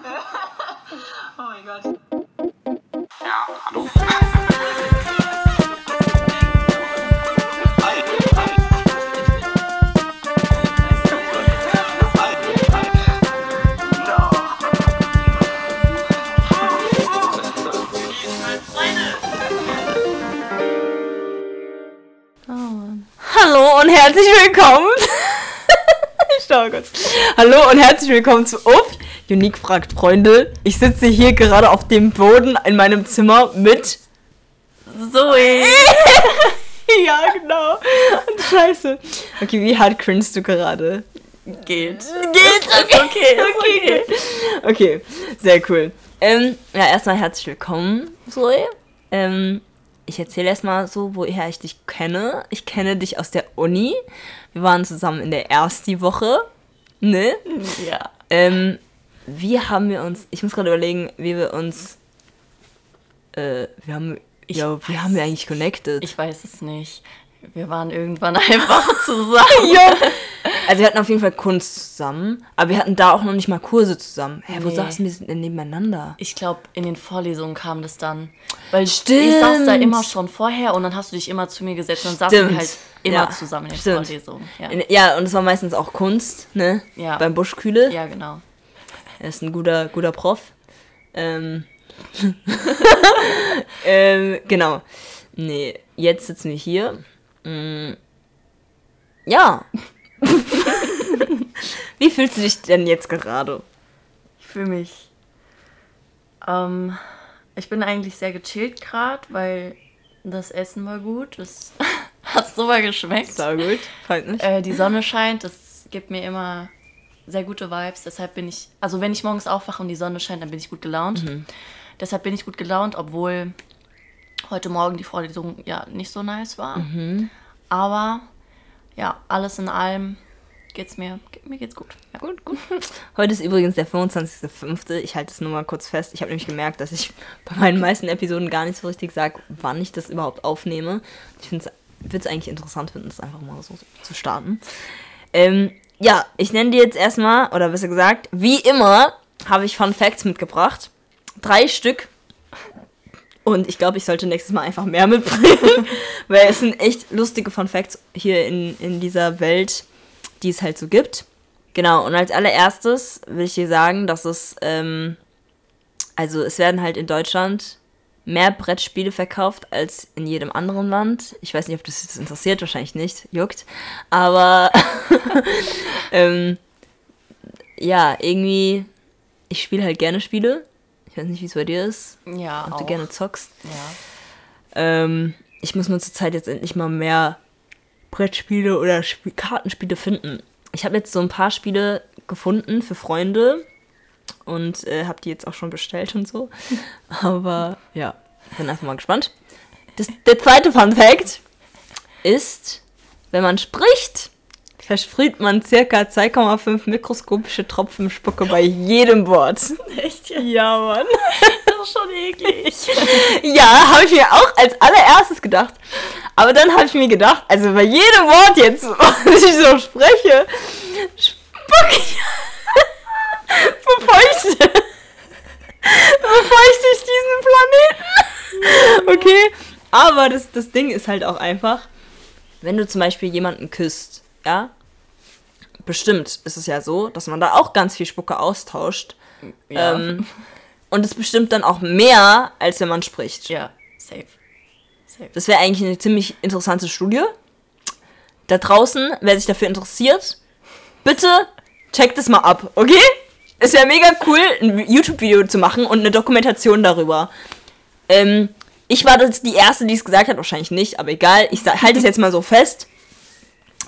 oh mein Gott. Ja, hallo. Hallo und herzlich willkommen. oh Gott. Hallo und herzlich willkommen zu UF. Unique fragt Freunde. Ich sitze hier gerade auf dem Boden in meinem Zimmer mit Zoe. ja, genau. Und scheiße. Okay, wie hart cringest du gerade? Geht. Geht, okay, okay, okay. Okay, sehr cool. Ähm, ja, erstmal herzlich willkommen, Zoe. Ähm, ich erzähle erstmal so, woher ich dich kenne. Ich kenne dich aus der Uni. Wir waren zusammen in der ersten Woche. Ne? Ja. Ähm, wie haben wir uns, ich muss gerade überlegen, wie wir uns, äh, wir haben, Ich ja, wie haben wir eigentlich connected? Ich weiß es nicht. Wir waren irgendwann einfach zusammen. ja. Also wir hatten auf jeden Fall Kunst zusammen, aber wir hatten da auch noch nicht mal Kurse zusammen. Hä, wo Nee. saßen wir denn nebeneinander? Ich glaube, in den Vorlesungen kam das dann. Weil Stimmt. ich saß da immer schon vorher und dann hast du dich immer zu mir gesetzt und dann saßen wir halt immer Ja. zusammen in den Stimmt. Vorlesungen. Ja. Ja, und es war meistens auch Kunst, ne? Ja. Beim Buschkühle. ja, genau. Er ist ein guter, guter Prof. Ähm. ähm, genau. Nee, jetzt sitzen wir hier. Mm. Ja. Wie fühlst du dich denn jetzt gerade? Ich fühle mich. Ähm, ich bin eigentlich sehr gechillt gerade, weil das Essen war gut. Es hat super geschmeckt. Sehr gut, freut mich. Äh, die Sonne scheint, das gibt mir immer sehr gute Vibes. Deshalb bin ich, also wenn ich morgens aufwache und die Sonne scheint, dann bin ich gut gelaunt. Deshalb bin ich gut gelaunt, obwohl heute Morgen die Vorlesung ja nicht so nice war. Aber ja, alles in allem geht's mir, mir geht's gut. Ja. Gut, gut. Heute ist übrigens der 25.05. Ich halte es nur mal kurz fest. Ich habe nämlich gemerkt, dass ich bei meinen meisten Episoden gar nicht so richtig sage, wann ich das überhaupt aufnehme. Ich würde es eigentlich interessant finden, das einfach mal so zu starten. Ähm, ja, ich nenne dir jetzt erstmal, oder besser gesagt, wie immer habe ich Fun Facts mitgebracht. Drei Stück. Und ich glaube, ich sollte nächstes Mal einfach mehr mitbringen, weil es sind echt lustige Fun Facts hier in, in dieser Welt, die es halt so gibt. Genau, und als allererstes will ich dir sagen, dass es, ähm, also es werden halt in Deutschland mehr Brettspiele verkauft als in jedem anderen Land. Ich weiß nicht, ob das jetzt interessiert, wahrscheinlich nicht, juckt. Aber ähm, ja, irgendwie, ich spiele halt gerne Spiele. Ich weiß nicht, wie es bei dir ist, Ja, ob auch. du gerne zockst. Ja. Ähm, ich muss nur zur Zeit jetzt endlich mal mehr Brettspiele oder Sp Kartenspiele finden. Ich habe jetzt so ein paar Spiele gefunden für Freunde und äh, habe die jetzt auch schon bestellt und so. Aber ja, bin einfach mal gespannt. Das, der zweite Fun Fact ist, wenn man spricht, versprüht man circa 2,5 mikroskopische Tropfen Spucke bei jedem Wort. Echt? Ja, Mann. Das ist schon eklig. Ja, habe ich mir auch als allererstes gedacht. Aber dann habe ich mir gedacht, also bei jedem Wort jetzt, was ich so spreche, spuck ich, befeuchte, befeuchte ich diesen Planeten. Okay, aber das, das Ding ist halt auch einfach, wenn du zum Beispiel jemanden küsst, ja, bestimmt ist es ja so, dass man da auch ganz viel Spucke austauscht. Ja. Ähm, und es bestimmt dann auch mehr, als wenn man spricht. ja, safe. Safe. Das wäre eigentlich eine ziemlich interessante Studie. Da draußen, wer sich dafür interessiert, bitte checkt es mal ab, okay? Es wäre mega cool, ein YouTube-Video zu machen und eine Dokumentation darüber. Ähm, ich war das die Erste, die es gesagt hat, wahrscheinlich nicht, aber egal. Ich halte es jetzt mal so fest.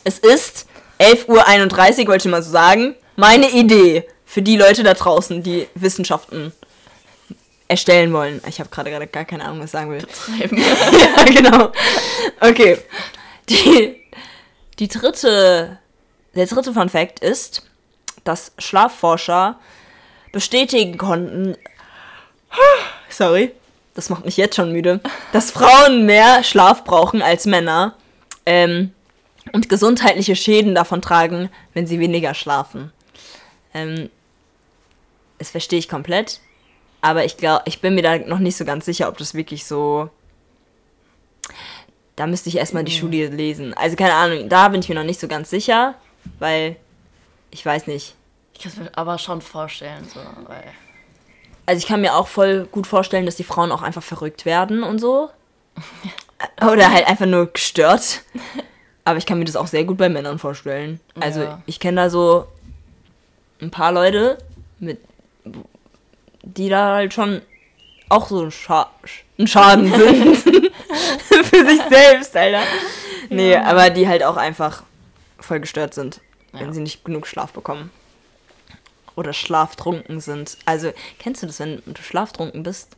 Es ist 11.31 Uhr, wollte ich mal so sagen. Meine Idee für die Leute da draußen, die Wissenschaften erstellen wollen. Ich habe gerade gerade gar keine Ahnung, was ich sagen will. ja, genau. Okay. Die, die dritte, der dritte Fun Fact ist, dass Schlafforscher bestätigen konnten, sorry, das macht mich jetzt schon müde, dass Frauen mehr Schlaf brauchen als Männer ähm, und gesundheitliche Schäden davon tragen, wenn sie weniger schlafen. Ähm, das verstehe ich komplett. Aber ich glaube, ich bin mir da noch nicht so ganz sicher, ob das wirklich so. Da müsste ich erstmal die Studie lesen. Also keine Ahnung, da bin ich mir noch nicht so ganz sicher, weil ich weiß nicht. Ich kann es mir aber schon vorstellen, so, weil. Also ich kann mir auch voll gut vorstellen, dass die Frauen auch einfach verrückt werden und so. Oder halt einfach nur gestört. Aber ich kann mir das auch sehr gut bei Männern vorstellen. Also Ja. ich kenne da so ein paar Leute, mit, die da halt schon auch so ein, Scha ein Schaden sind. Für sich selbst, Alter. Nee, aber die halt auch einfach voll gestört sind, wenn Ja. sie nicht genug Schlaf bekommen. Oder schlaftrunken sind. Also, kennst du das, wenn du schlaftrunken bist?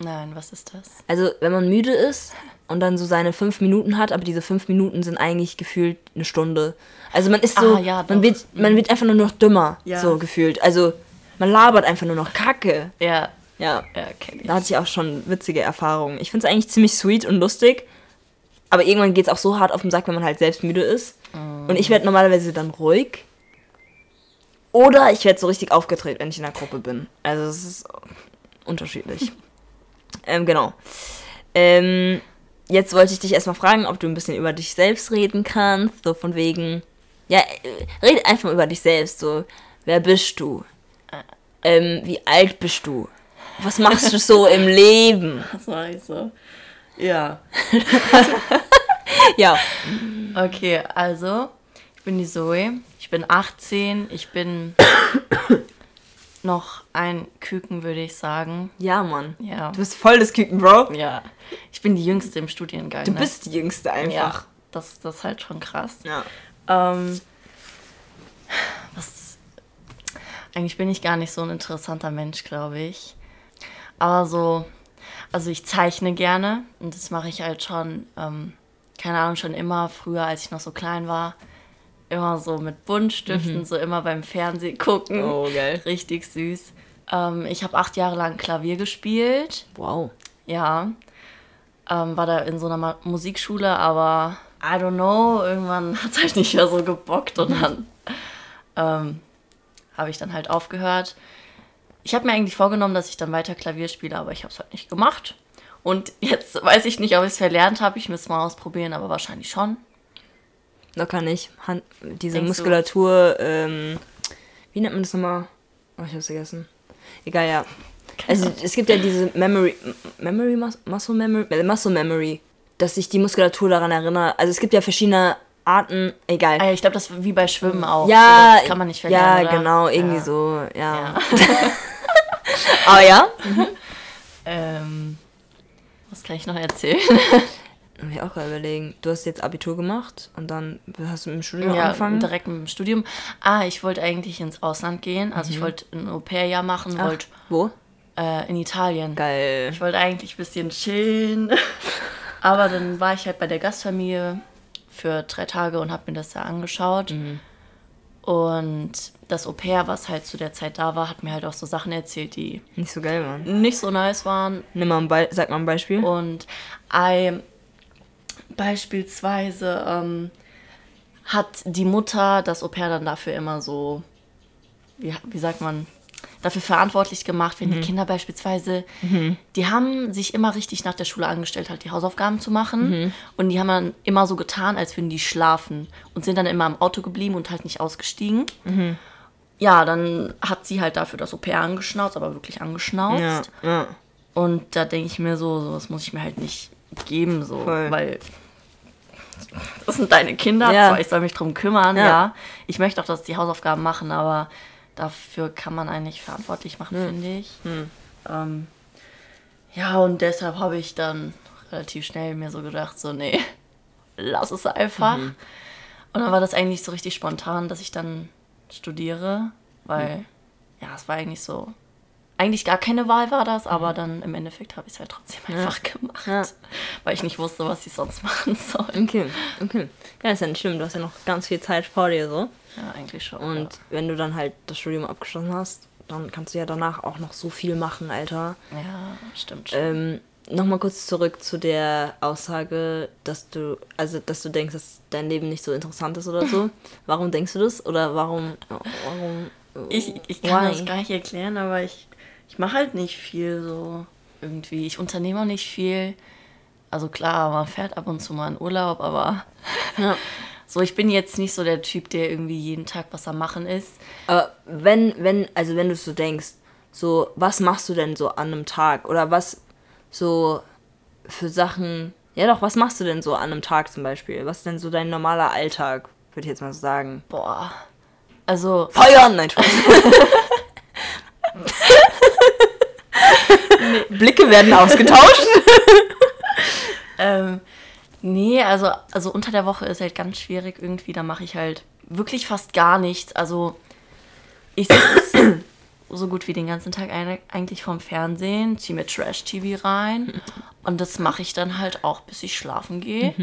Nein, was ist das? Also, wenn man müde ist und dann so seine fünf Minuten hat, aber diese fünf Minuten sind eigentlich gefühlt eine Stunde. Also man ist so, Ah, ja, man, wird, man wird einfach nur noch dümmer, Ja. so gefühlt. Also man labert einfach nur noch Kacke. Ja, Ja, ja, kenn ich. da hatte ich auch schon witzige Erfahrungen. Ich finde es eigentlich ziemlich sweet und lustig, aber irgendwann geht es auch so hart auf den Sack, wenn man halt selbst müde ist. Und ich werde normalerweise dann ruhig. Oder ich werde so richtig aufgedreht, wenn ich in der Gruppe bin. Also es ist unterschiedlich. ähm, genau. Ähm, jetzt wollte ich dich erstmal fragen, ob du ein bisschen über dich selbst reden kannst. So von wegen. Ja, äh, red einfach über dich selbst. So, wer bist du? Ähm, wie alt bist du? Was machst du so im Leben? Das war ich so. Ja. Ja. Okay, also, ich bin die Zoe. Ich bin 18. Ich bin noch ein Küken, würde ich sagen. Ja, Mann. Ja. Du bist voll das Küken, Bro. Ja. Ich bin die Jüngste im Studiengang. Du ne? bist die Jüngste Ja. einfach. Das, das ist halt schon krass. Ja. Ähm, was, eigentlich bin ich gar nicht so ein interessanter Mensch, glaube ich. Aber so, also ich zeichne gerne und das mache ich halt schon, ähm, keine Ahnung, schon immer früher, als ich noch so klein war. Immer so mit Buntstiften, so immer beim Fernsehen gucken. Oh, geil. Richtig süß. Ähm, ich habe acht Jahre lang Klavier gespielt. Wow. Ja. Ähm, war da in so einer Ma Musikschule, aber I don't know, irgendwann hat es halt nicht mehr so gebockt und dann ähm, habe ich dann halt aufgehört. Ich habe mir eigentlich vorgenommen, dass ich dann weiter Klavier spiele, aber ich habe es halt nicht gemacht. Und jetzt weiß ich nicht, ob ich es verlernt habe. Ich muss es mal ausprobieren, aber wahrscheinlich schon. Locker nicht. Hand, diese Denkst? Muskulatur, ähm, wie nennt man das nochmal? Oh, ich hab's vergessen. Egal, ja. Also es gibt ja diese Memory, Memory, Mus- Muscle Memory, äh, Muscle Memory, dass sich die Muskulatur daran erinnert. Also es gibt ja verschiedene Arten, egal. Ah ja, ich glaube, das wie bei Schwimmen auch. Ja, das kann man nicht verlernen. ja, oder? genau, irgendwie Ja. so, ja. Ja. Aber ja, Ähm, was kann ich noch erzählen? muss ich auch gerade überlegen. Du hast jetzt Abitur gemacht und dann hast du mit dem Studium Ja, angefangen. direkt mit dem Studium. Ah, ich wollte eigentlich ins Ausland gehen. Also ich wollte ein Au-pair-Jahr machen, Mhm. Ach, wollte wo? äh, in Italien. Geil. Ich wollte eigentlich ein bisschen chillen. Aber dann war ich halt bei der Gastfamilie für drei Tage und habe mir das da angeschaut. Mhm. Und das Au-pair, was halt zu der Zeit da war, hat mir halt auch so Sachen erzählt, die Nicht so geil, Mann. nicht so nice waren. Nimm mal ein Be sag mal ein Beispiel. Und I, beispielsweise ähm, hat die Mutter das Au-pair dann dafür immer so, wie, wie sagt man, dafür verantwortlich gemacht, wenn die Kinder beispielsweise, die haben sich immer richtig nach der Schule angestellt, halt die Hausaufgaben zu machen. Und die haben dann immer so getan, als würden die schlafen und sind dann immer im Auto geblieben und halt nicht ausgestiegen. Ja, dann hat sie halt dafür das Au-pair angeschnauzt, aber wirklich angeschnauzt. ja, ja. Und da denke ich mir so, sowas muss ich mir halt nicht geben, so, Voll. weil das sind deine Kinder, Ja. zwar ich soll mich drum kümmern, Ja. ja. Ich möchte auch, dass die Hausaufgaben machen, aber dafür kann man eigentlich verantwortlich machen, finde ich. Hm. Ähm, ja, und deshalb habe ich dann relativ schnell mir so gedacht, so, nee, lass es einfach. Mhm. Und dann war das eigentlich so richtig spontan, dass ich dann studiere, weil, Mhm. ja, es war eigentlich so, eigentlich gar keine Wahl war das, aber dann im Endeffekt habe ich es halt trotzdem einfach gemacht, Mhm. Ja. weil ich nicht wusste, was ich sonst machen soll. Okay, okay. Ja, ist ja nicht schlimm. Du hast ja noch ganz viel Zeit vor dir so. Ja, eigentlich schon. Und wenn du dann halt das Studium abgeschlossen hast, dann kannst du ja danach auch noch so viel machen, Alter. ja. ja, stimmt. Ähm, Nochmal kurz zurück zu der Aussage, dass du, also dass du denkst, dass dein Leben nicht so interessant ist oder so. Warum denkst du das? Oder warum, warum Ich, ich kann Why? das gar nicht erklären, aber ich, ich mache halt nicht viel so irgendwie. Ich unternehme auch nicht viel. Also klar, man fährt ab und zu mal in Urlaub, aber Ja. so, ich bin jetzt nicht so der Typ, der irgendwie jeden Tag was am Machen ist. Aber wenn, wenn, also wenn du so denkst, so, was machst du denn so an einem Tag? Oder was so für Sachen, ja doch, was machst du denn so an einem Tag zum Beispiel? Was ist denn so dein normaler Alltag, würde ich jetzt mal so sagen? Boah. Also, Feuern! Nein, Spaß. Blicke werden ausgetauscht. Ähm, nee, also, also unter der Woche ist halt ganz schwierig irgendwie. Da mache ich halt wirklich fast gar nichts. Also ich sitze so gut wie den ganzen Tag eigentlich vorm Fernsehen, ziehe mir Trash-TV rein und das mache ich dann halt auch, bis ich schlafen gehe.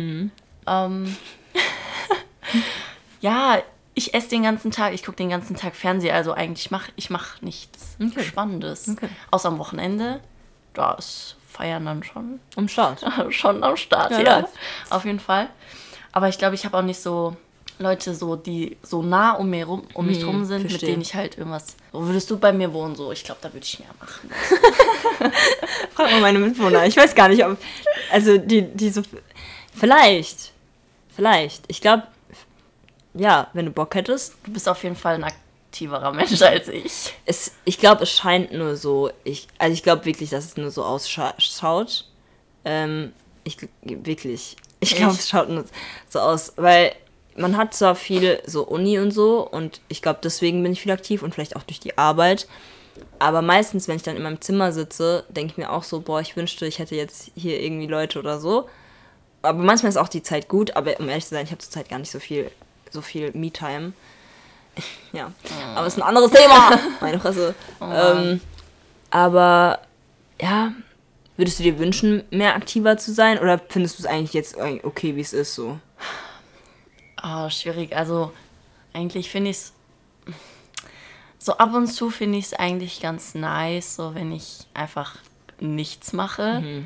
Ähm, ja, ich esse den ganzen Tag, ich gucke den ganzen Tag Fernsehen, also eigentlich mache ich mach nichts Okay. Spannendes. Okay. Außer am Wochenende, da ist Feiern dann schon Um Start. schon am Start, Ja, ja. Auf jeden Fall. Aber ich glaube, ich habe auch nicht so Leute, so, die so nah um, mir rum, um mich rum sind, mit verstehe. denen ich halt irgendwas. So würdest du bei mir wohnen, so, ich glaube, da würde ich mehr machen. Frag mal meine Mitwohner. Ich weiß gar nicht, ob. Also, die, die so. Vielleicht. Vielleicht. Ich glaube. Ja, wenn du Bock hättest. Du bist auf jeden Fall ein aktiverer Mensch als ich. Es, ich glaube, es scheint nur so. Ich, also, ich glaube wirklich, dass es nur so ausschaut. Ähm, ich wirklich. Ich glaube, es schaut nur so aus. Weil man hat zwar viel so Uni und so. Und ich glaube, deswegen bin ich viel aktiv und vielleicht auch durch die Arbeit. Aber meistens, wenn ich dann in meinem Zimmer sitze, denke ich mir auch so, boah, ich wünschte, ich hätte jetzt hier irgendwie Leute oder so. Aber manchmal ist auch die Zeit gut, aber um ehrlich zu sein, ich habe zurzeit gar nicht so viel, so viel Me-Time. Ja, aber ist ein anderes Thema. Meine Fresse. ähm, aber ja, würdest du dir wünschen, mehr aktiver zu sein? Oder findest du es eigentlich jetzt okay, wie es ist so? Ah, schwierig. Also, eigentlich finde ich es. So ab und zu finde ich es eigentlich ganz nice, so wenn ich einfach nichts mache.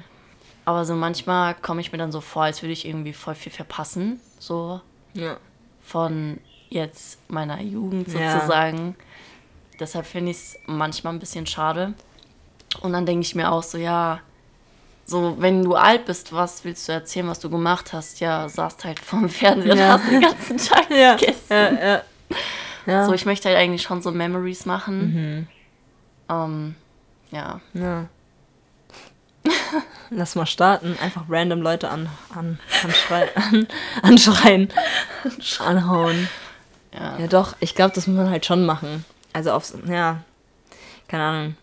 Aber so manchmal komme ich mir dann so vor, als würde ich irgendwie voll viel verpassen. So Ja. von jetzt meiner Jugend Ja. sozusagen. Deshalb finde ich es manchmal ein bisschen schade. Und dann denke ich mir auch so, ja, so wenn du alt bist, was willst du erzählen, was du gemacht hast? Ja, saßt halt vorm Fernseher Ja. und hast den ganzen Tag Ja, gegessen. ja, ja. So, ich möchte halt eigentlich schon so Memories machen. Ähm, ja. Ja. Lass mal starten. Einfach random Leute an, an, anschrei an, anschreien. Anhauen. Ja. Ja, doch. Ich glaube, das muss man halt schon machen. Also aufs, ja, keine Ahnung.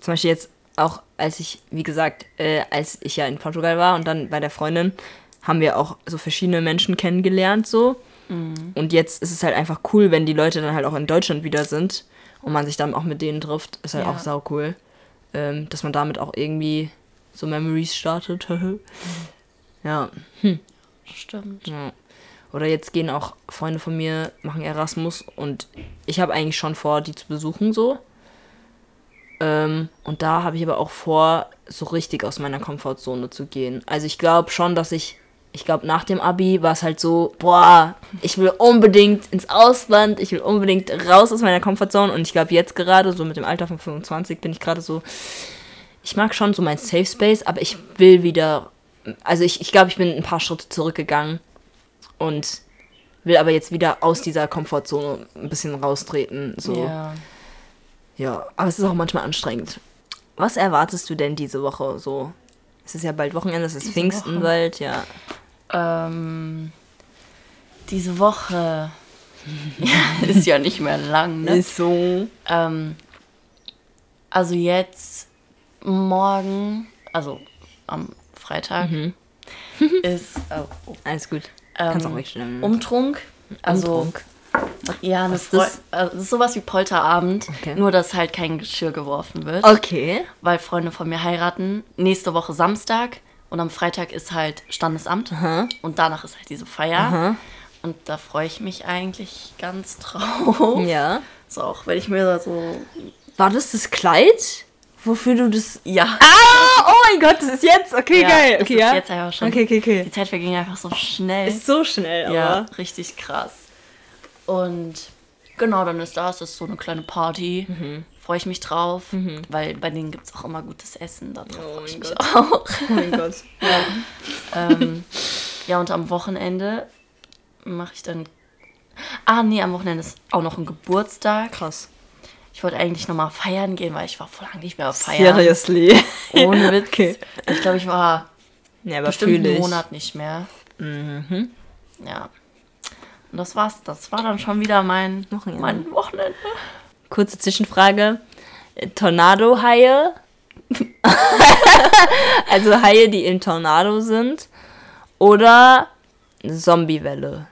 Zum Beispiel jetzt auch, als ich, wie gesagt, äh, als ich ja in Portugal war und dann bei der Freundin, haben wir auch so verschiedene Menschen kennengelernt so. Und jetzt ist es halt einfach cool, wenn die Leute dann halt auch in Deutschland wieder sind und man sich dann auch mit denen trifft. Ist halt Ja. auch sau cool. Ähm, dass man damit auch irgendwie so Memories startet. ja. Stimmt. Ja. Oder jetzt gehen auch Freunde von mir, machen Erasmus und ich habe eigentlich schon vor, die zu besuchen so. Ähm, und da habe ich aber auch vor, so richtig aus meiner Komfortzone zu gehen. Also ich glaube schon, dass ich, ich glaube nach dem Abi war es halt so, boah, ich will unbedingt ins Ausland, ich will unbedingt raus aus meiner Komfortzone und ich glaube jetzt gerade, so mit dem Alter von 25, bin ich gerade so, ich mag schon so mein Safe Space, aber ich will wieder, also ich, ich glaube, ich bin ein paar Schritte zurückgegangen und will aber jetzt wieder aus dieser Komfortzone ein bisschen raustreten. So. Ja. Ja. aber es ist auch manchmal anstrengend. Was erwartest du denn diese Woche so? Es ist ja bald Wochenende, es ist Diese Pfingsten Woche? bald, ja. Ähm, diese Woche ja, ist ja nicht mehr lang, ne? Ist so. Ähm, also jetzt morgen, also am Freitag, ist oh, oh, Alles gut. ähm, Kannst auch wegstellen. ne? Umtrunk. Also Umtrunk. Ja, das, ist ist das? das ist sowas wie Polterabend, Okay. nur dass halt kein Geschirr geworfen wird, Okay. weil Freunde von mir heiraten. Nächste Woche Samstag und am Freitag ist halt Standesamt Aha. und danach ist halt diese Feier. Aha. Und da freue ich mich eigentlich ganz drauf. Ja. So, auch wenn ich mir da so. War das das Kleid? Wofür du das. Ja. Ah! Oh mein Gott, das ist jetzt. Okay, Ja, geil. das Okay, ist ja. jetzt einfach schon. Okay, okay, okay. Die Zeit verging einfach so schnell. Ist so schnell, aber. ja, richtig krass. Und Genau, dann ist das, das ist so eine kleine Party. Mhm. Freue ich mich drauf, weil bei denen gibt es auch immer gutes Essen. Darauf Oh freue ich mein mich Gott. auch. Oh mein Gott. ähm, ja, und am Wochenende mache ich dann. Ah, nee, am Wochenende ist auch noch ein Geburtstag. Krass. Ich wollte eigentlich nochmal feiern gehen, weil ich war vor lange nicht mehr feiern. Seriously. Ohne Witz. Okay. Ich glaube, ich war Ja, aber bestimmt einen. Monat nicht mehr. Mhm. Ja. Und das war's. Das war dann schon wieder mein, Wochenende. mein Wochenende. Kurze Zwischenfrage. Tornado-Haie? also Haie, die im Tornado sind? Oder Zombiewelle?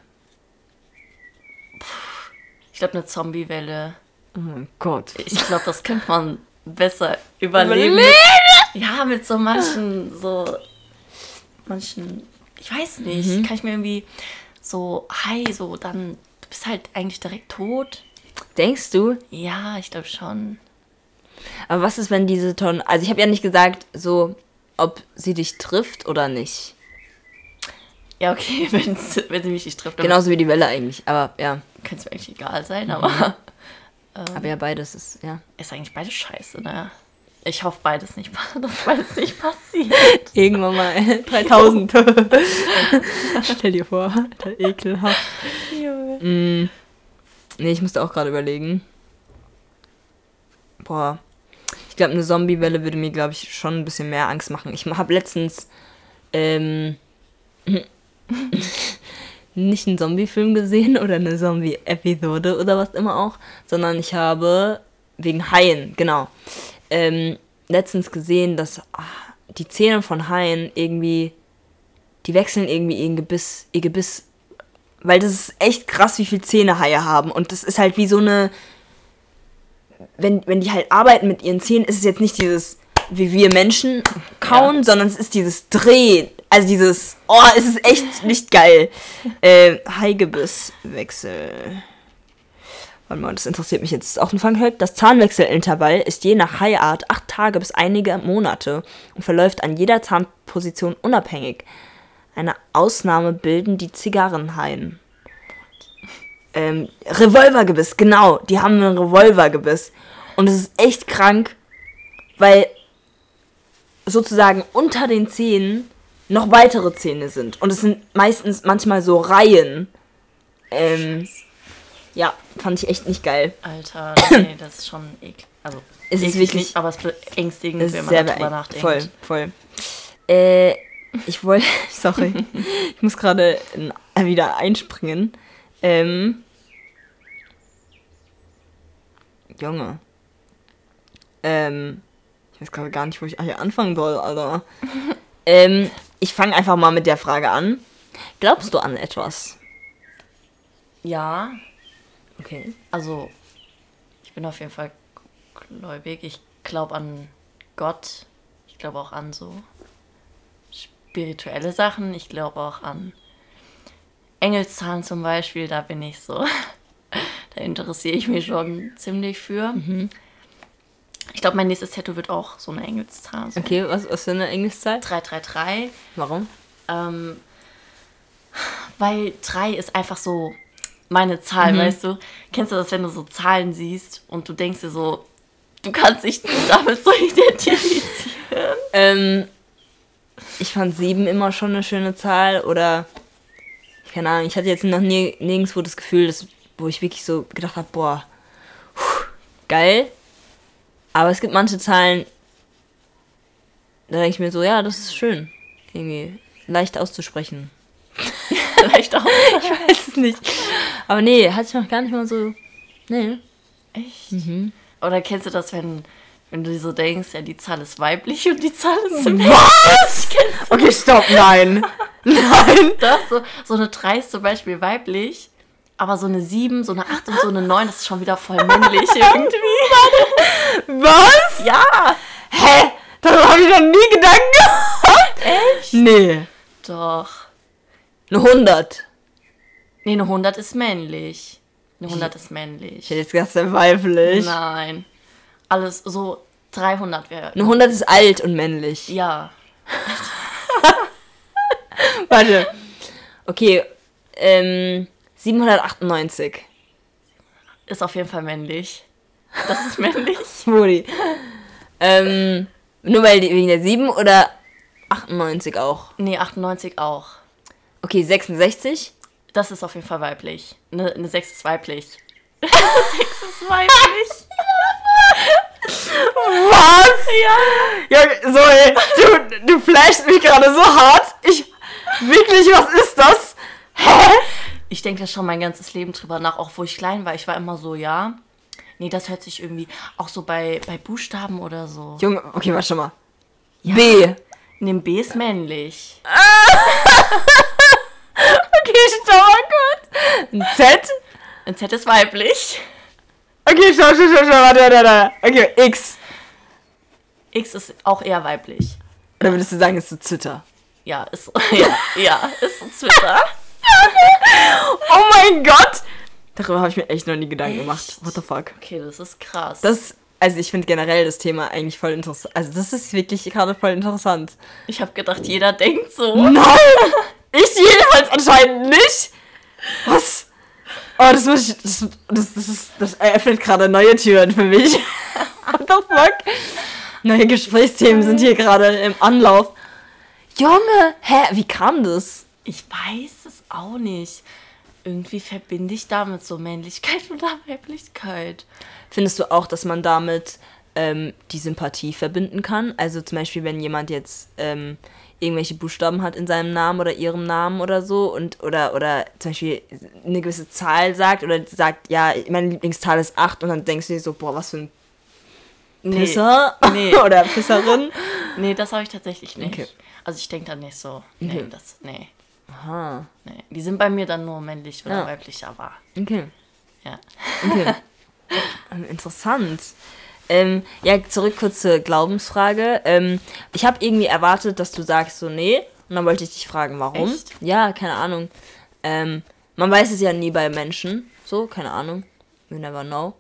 Ich glaube, eine Zombiewelle. Oh mein Gott. Ich glaube, das könnte man besser überleben. Überleben? Ja, mit so manchen, so manchen, ich weiß nicht, Mhm. kann ich mir irgendwie so, hi, so dann, du bist halt eigentlich direkt tot. Denkst du? Ja, ich glaube schon. Aber was ist, wenn diese Tornado... Also ich habe ja nicht gesagt, so, ob sie dich trifft oder nicht. Ja, okay, wenn sie mich nicht trifft, Genauso wie die Welle eigentlich. Aber ja. kann es mir eigentlich egal sein, aber Aber ja, beides ist, ja. ist eigentlich beides scheiße, ne? Ich hoffe, beides nicht, dass beides nicht passiert. Irgendwann mal 3000. Stell dir vor, der ekelhaft. Mm. Nee, ich musste auch gerade überlegen. Boah. Ich glaube, eine Zombiewelle würde mir, glaube ich, schon ein bisschen mehr Angst machen. Ich habe letztens ähm, nicht einen Zombie-Film gesehen oder eine Zombie-Episode oder was immer auch, sondern ich habe wegen Haien, genau, ähm, letztens gesehen, dass ah, die Zähne von Haien irgendwie, die wechseln irgendwie ihr Gebiss, ihr Gebiss, weil das ist echt krass, wie viel Zähne Haie haben und das ist halt wie so eine, wenn, wenn die halt arbeiten mit ihren Zähnen, ist es jetzt nicht dieses, wie wir Menschen kauen, sondern es ist dieses Drehen. Also dieses, oh, es ist echt nicht geil. Äh, Haigebisswechsel. Warte mal, das interessiert mich jetzt. Auch ein Fanghöck. Das Zahnwechselintervall ist je nach Haiart acht Tage bis einige Monate und verläuft an jeder Zahnposition unabhängig. Eine Ausnahme bilden die Zigarrenhaien. Ähm, Revolvergebiss, genau. Die haben einen Revolvergebiss. Und es ist echt krank, weil sozusagen unter den Zähnen noch weitere Zähne sind. Und es sind meistens manchmal so Reihen. Ähm, ja, fand ich echt nicht geil. Alter, nee, das ist schon eklig. Also, Es ist eklig wirklich- nicht, aber es ist beängstigend, Das wenn ist man darüber nachdenkt. Voll, voll. Äh, ich wollte, sorry, ich muss gerade wieder einspringen. Ähm, Junge. Ähm, ich weiß gerade gar nicht, wo ich hier anfangen soll, Alter. ähm, ich fange einfach mal mit der Frage an. Glaubst du an etwas? Ja, Okay. also ich bin auf jeden Fall gläubig. Ich glaube an Gott. Ich glaube auch an so spirituelle Sachen. Ich glaube auch an Engelszahlen zum Beispiel. Da bin ich so. da interessiere ich mich schon ziemlich für. Ich glaube, mein nächstes Tattoo wird auch so eine Engelszahl. So Okay, was, was für eine Englischzahl? 333. Warum? Ähm, weil 3 ist einfach so meine Zahl, weißt du? Kennst du das, wenn du so Zahlen siehst und du denkst dir so, du kannst dich damit so identifizieren? Ähm, ich fand sieben immer schon eine schöne Zahl oder keine Ahnung, ich hatte jetzt noch nie, nirgendwo das Gefühl, dass, wo ich wirklich so gedacht habe, boah, puh, geil. Aber es gibt manche Zahlen, da denke ich mir so, ja, das ist schön. Irgendwie leicht auszusprechen. Vielleicht auch. Ich weiß es nicht. Aber nee, hatte ich noch gar nicht mal so. Nee. Echt? Oder kennst du das, wenn, wenn du dir so denkst, ja, die Zahl ist weiblich und die Zahl ist männlich? Was? Okay, stopp, nein. Nein. Das, so, so eine 3 ist zum Beispiel weiblich, aber so eine 7, so eine 8 und so eine 9, das ist schon wieder voll männlich irgendwie. Was? Ja! Hä? Darüber habe ich noch nie Gedanken gemacht. Echt? Nee. Doch. Eine 100. Nee, eine 100 ist männlich. Eine 100 ist männlich. Ich hätte jetzt gedacht, das weiblich. Nein. Alles so 300 wäre. Eine 100 ist alt und männlich. Ja. Warte. Okay, ähm, 798. Ist auf jeden Fall männlich. Das ist männlich. Modi. Ähm, nur weil die, wegen der 7 oder 98 auch? Nee, 98 auch. Okay, 66. Das ist auf jeden Fall weiblich. Eine, eine 6 ist weiblich. Eine 6 ist weiblich. Was? Ja. Ja, Zoe, du, du flashst mich gerade so hart. Ich, wirklich, was ist das? Hä? Ich denke da schon mein ganzes Leben drüber nach, auch wo ich klein war. Ich war immer so, ja. Nee, das hört sich irgendwie auch so bei, bei Buchstaben oder so. Junge, okay, warte schon mal. B. Nimm B ist männlich. Okay, stopp mal kurz. Ein Z. Ein Z ist weiblich. Okay, stopp, stopp, stopp, stopp, warte, warte, warte. Okay, X. X ist auch eher weiblich. Oder würdest du sagen, ist so Twitter? Ja, ist, ja, ja, ist ein Twitter. Oh mein Gott! Darüber habe ich mir echt noch nie Gedanken gemacht. What the fuck? Okay, das ist krass. Das, also ich finde generell das Thema eigentlich voll interessant. Also das ist wirklich gerade voll interessant. ich habe gedacht, jeder denkt so. Nein! Ich jedenfalls anscheinend nicht! Was? Oh, das muss ich. Das, das, das, ist, das eröffnet gerade neue Türen für mich. What the fuck? Neue Gesprächsthemen sind hier gerade im Anlauf. Junge, hä, wie kam das? Ich weiß es auch nicht. Irgendwie verbinde ich damit so Männlichkeit oder Weiblichkeit. Findest du auch, dass man damit ähm, die Sympathie verbinden kann? Also zum Beispiel, wenn jemand jetzt ähm, irgendwelche Buchstaben hat in seinem Namen oder ihrem Namen oder so und oder oder zum Beispiel eine gewisse Zahl sagt oder sagt, ja, meine Lieblingszahl ist 8 und dann denkst du dir so, boah, was für ein Pisser Nee. oder Pisserin. Nee, das habe ich tatsächlich nicht. Okay. Also ich denke da nicht so. Nee, Okay. das, nee, Aha, nee. Die sind bei mir dann nur männlich oder Ja. weiblich, aber okay. ja. Okay. Ähm, Interessant. Ähm, ja, zurück kurz zur Glaubensfrage. Ähm, ich habe irgendwie erwartet, dass du sagst so, nee. Und dann wollte ich dich fragen, warum. Echt? Ja, keine Ahnung. Ähm, man weiß es ja nie bei Menschen. So, keine Ahnung. You never know.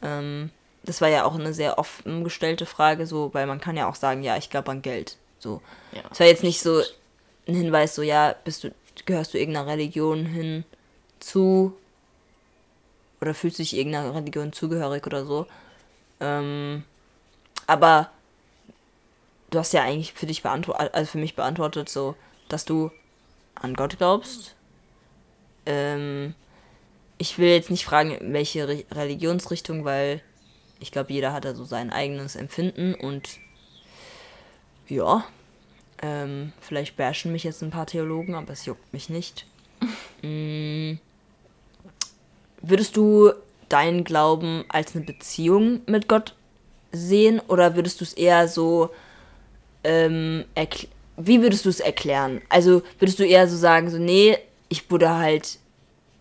Ähm, das war ja auch eine sehr offen gestellte Frage, so, weil man kann ja auch sagen, ja, ich glaube an Geld. So. Ja. Es war jetzt nicht so ein Hinweis, so, ja, bist du, gehörst du irgendeiner Religion hin zu oder fühlst du dich irgendeiner Religion zugehörig oder so. Ähm, aber du hast ja eigentlich für dich beantwortet, also für mich beantwortet, so, dass du an Gott glaubst. Ähm, ich will jetzt nicht fragen, welche Re Religionsrichtung, weil ich glaube, jeder hat da so sein eigenes Empfinden und ja, ähm, vielleicht bashen mich jetzt ein paar Theologen, aber es juckt mich nicht. mm, würdest du deinen Glauben als eine Beziehung mit Gott sehen oder würdest du es eher so, ähm, wie würdest du es erklären? Also würdest du eher so sagen, so, nee, ich wurde halt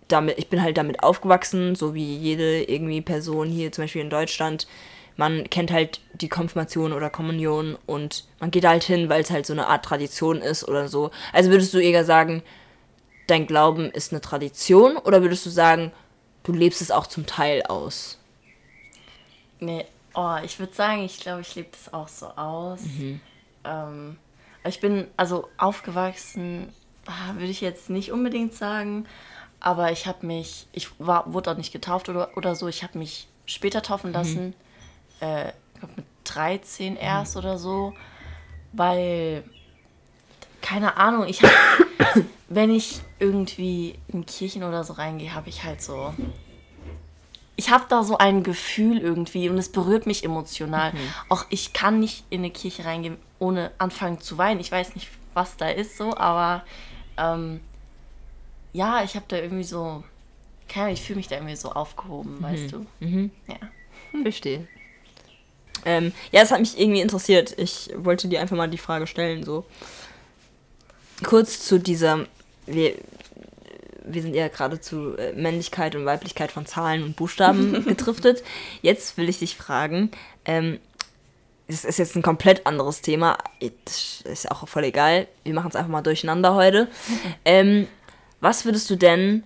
damit, ich bin halt damit aufgewachsen, so wie jede irgendwie Person hier zum Beispiel in Deutschland. Man kennt halt die Konfirmation oder Kommunion und man geht halt hin, weil es halt so eine Art Tradition ist oder so. Also würdest du eher sagen, dein Glauben ist eine Tradition oder würdest du sagen, du lebst es auch zum Teil aus? Nee, oh, ich würde sagen, ich glaube, ich lebe das auch so aus. Ähm, ich bin also aufgewachsen, ah, würde ich jetzt nicht unbedingt sagen, aber ich habe mich, ich war, wurde auch nicht getauft oder, oder so, ich habe mich später taufen lassen, äh, ich glaub mit 13 erst oder so, weil, keine Ahnung, ich habe, wenn ich irgendwie in Kirchen oder so reingehe, habe ich halt so, ich habe da so ein Gefühl irgendwie und es berührt mich emotional. Auch ich kann nicht in eine Kirche reingehen, ohne anfangen zu weinen. Ich weiß nicht, was da ist so, aber ähm, ja, ich habe da irgendwie so, keine Ahnung, ich fühle mich da irgendwie so aufgehoben, weißt du? Ja. Verstehe. Ähm, ja, es hat mich irgendwie interessiert. Ich wollte dir einfach mal die Frage stellen, so. Kurz zu dieser, wir, wir sind ja gerade zu äh, Männlichkeit und Weiblichkeit von Zahlen und Buchstaben gedriftet. Jetzt will ich dich fragen, ähm, es ist jetzt ein komplett anderes Thema, das ist auch voll egal, wir machen es einfach mal durcheinander heute. Ähm, was würdest du denn,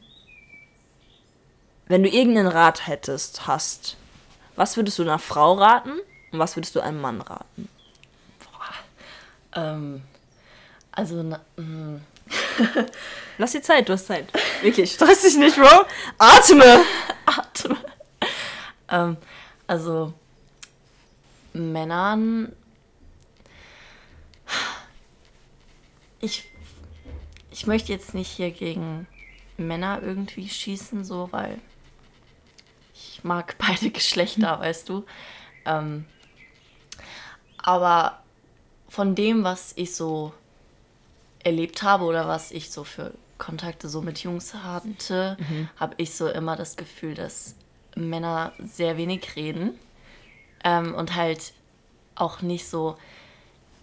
wenn du irgendeinen Rat hättest, hast, was würdest du einer Frau raten und was würdest du einem Mann raten? Ähm, also, na, mm, Lass dir Zeit, du hast Zeit. Wirklich, stress dich nicht, Bro. Atme! Atme. ähm, also Männern. Ich, ich möchte jetzt nicht hier gegen Männer irgendwie schießen, so, weil ich mag beide Geschlechter, weißt du. Ähm, aber von dem, was ich so erlebt habe oder was ich so für Kontakte so mit Jungs hatte, mhm. habe ich so immer das Gefühl, dass Männer sehr wenig reden ähm, und halt auch nicht so,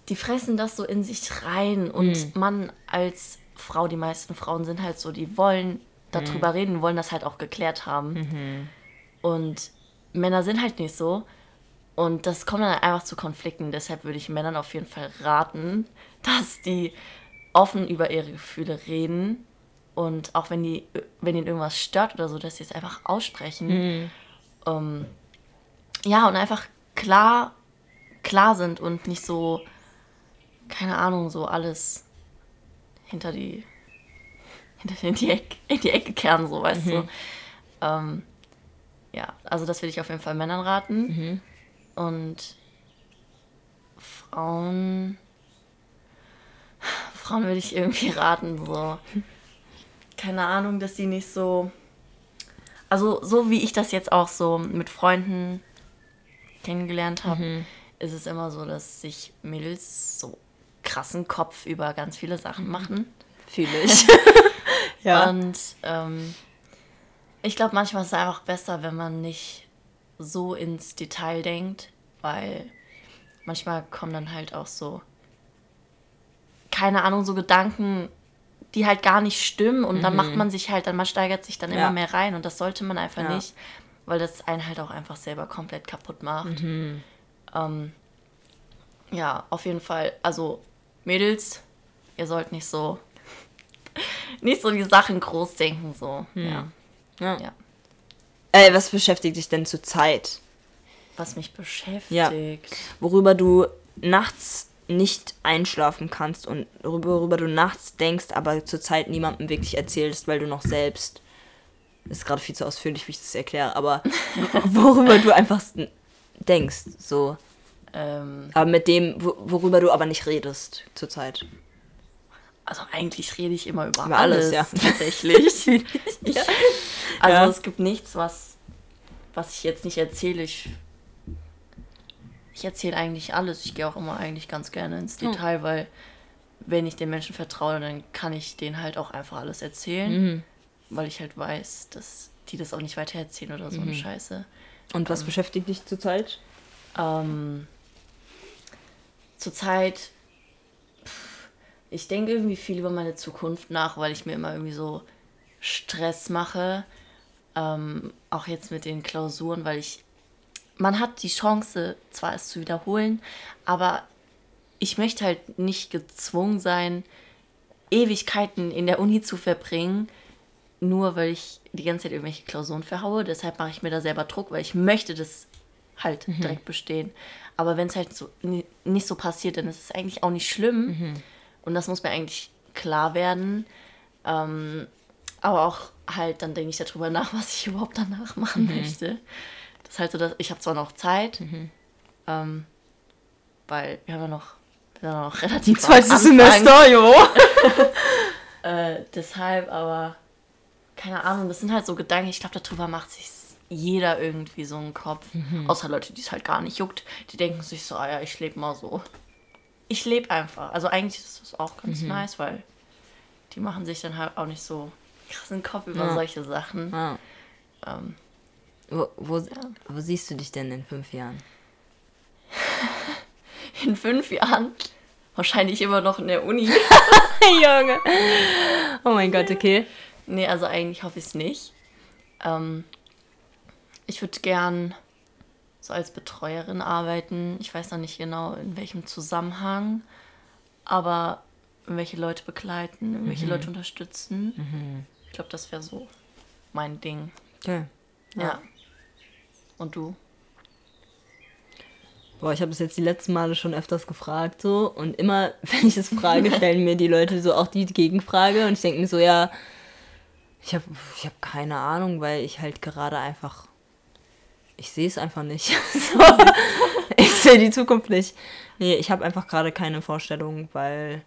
die fressen das so in sich rein und mhm. man als Frau, die meisten Frauen sind halt so, die wollen darüber mhm. reden, wollen das halt auch geklärt haben. Mhm. Und Männer sind halt nicht so. Und das kommt dann einfach zu Konflikten. Deshalb würde ich Männern auf jeden Fall raten, dass die offen über ihre Gefühle reden. Und auch wenn die, wenn ihnen irgendwas stört oder so, dass sie es einfach aussprechen. Mhm. Um, ja, und einfach klar, klar sind und nicht so, keine Ahnung, so alles hinter die, hinter in die, Ecke, in die Ecke kehren, so, weißt mhm. du. Ähm, ja, also das würde ich auf jeden Fall Männern raten. Mhm. Und Frauen, Frauen würde ich irgendwie raten, so, keine Ahnung, dass sie nicht so, also so wie ich das jetzt auch so mit Freunden kennengelernt habe, mhm. ist es immer so, dass sich Mädels so krassen Kopf über ganz viele Sachen machen. Fühle ich. ja. Und ähm, ich glaube, manchmal ist es einfach besser, wenn man nicht so ins Detail denkt, weil manchmal kommen dann halt auch so, keine Ahnung, so Gedanken, die halt gar nicht stimmen und mhm. dann macht man sich halt, dann man steigert sich dann ja. immer mehr rein und das sollte man einfach ja. nicht, weil das einen halt auch einfach selber komplett kaputt macht. Mhm. Ähm, ja, auf jeden Fall, also Mädels, ihr sollt nicht so nicht so die Sachen groß denken, so. Hm. Ja. ja. ja. Äh, was beschäftigt dich denn zurzeit? Was mich beschäftigt? Ja. Worüber du nachts nicht einschlafen kannst und worüber du nachts denkst, aber zurzeit niemandem wirklich erzählst, weil du noch selbst. Das ist gerade viel zu ausführlich, wie ich das erkläre, aber worüber du einfach denkst, so. Ähm, aber mit dem, worüber du aber nicht redest zurzeit. Also eigentlich rede ich immer über, über alles, alles, ja. tatsächlich. ich, also ja. es gibt nichts, was, was ich jetzt nicht erzähle. Ich, ich erzähle eigentlich alles. Ich gehe auch immer eigentlich ganz gerne ins Detail, oh. weil wenn ich den Menschen vertraue, dann kann ich denen halt auch einfach alles erzählen, mhm. weil ich halt weiß, dass die das auch nicht weiter erzählen oder so mhm. eine Scheiße. Und was ähm, beschäftigt dich zurzeit? Ähm, zurzeit, ich denke irgendwie viel über meine Zukunft nach, weil ich mir immer irgendwie so Stress mache. Ähm, auch jetzt mit den Klausuren, weil ich, man hat die Chance, zwar es zu wiederholen, aber ich möchte halt nicht gezwungen sein, Ewigkeiten in der Uni zu verbringen, nur weil ich die ganze Zeit irgendwelche Klausuren verhaue. Deshalb mache ich mir da selber Druck, weil ich möchte das halt mhm. direkt bestehen. Aber wenn es halt so nicht so passiert, dann ist es eigentlich auch nicht schlimm. Mhm. Und das muss mir eigentlich klar werden. Ähm, aber auch halt, dann denke ich darüber nach, was ich überhaupt danach machen mhm. möchte. Das ist halt so, dass ich habe zwar noch Zeit, mhm. ähm, weil wir haben ja noch, wir haben noch relativ Zweites Semester, jo. äh, deshalb, aber keine Ahnung, das sind halt so Gedanken, ich glaube, darüber macht sich jeder irgendwie so einen Kopf. Mhm. Außer Leute, die es halt gar nicht juckt. Die denken sich so, ah ja, ich lebe mal so. Ich lebe einfach. Also eigentlich ist das auch ganz mhm. nice, weil die machen sich dann halt auch nicht so krassen Kopf über ja. solche Sachen. Ja. Ähm, wo, wo, wo siehst du dich denn in fünf Jahren? in fünf Jahren? Wahrscheinlich immer noch in der Uni. Junge. Oh mein Gott, okay. Nee, also eigentlich hoffe ich es nicht. Ähm, ich würde gern so als Betreuerin arbeiten. Ich weiß noch nicht genau, in welchem Zusammenhang, aber welche Leute begleiten, welche mhm. Leute unterstützen. Mhm. Ich glaube, das wäre so mein Ding. Okay. Ja. ja. Und du? Boah, ich habe es jetzt die letzten Male schon öfters gefragt so und immer, wenn ich es frage, stellen mir die Leute so auch die Gegenfrage und ich denke mir so, ja, ich habe ich hab keine Ahnung, weil ich halt gerade einfach ich sehe es einfach nicht. so, ich sehe die Zukunft nicht. Nee, ich habe einfach gerade keine Vorstellung, weil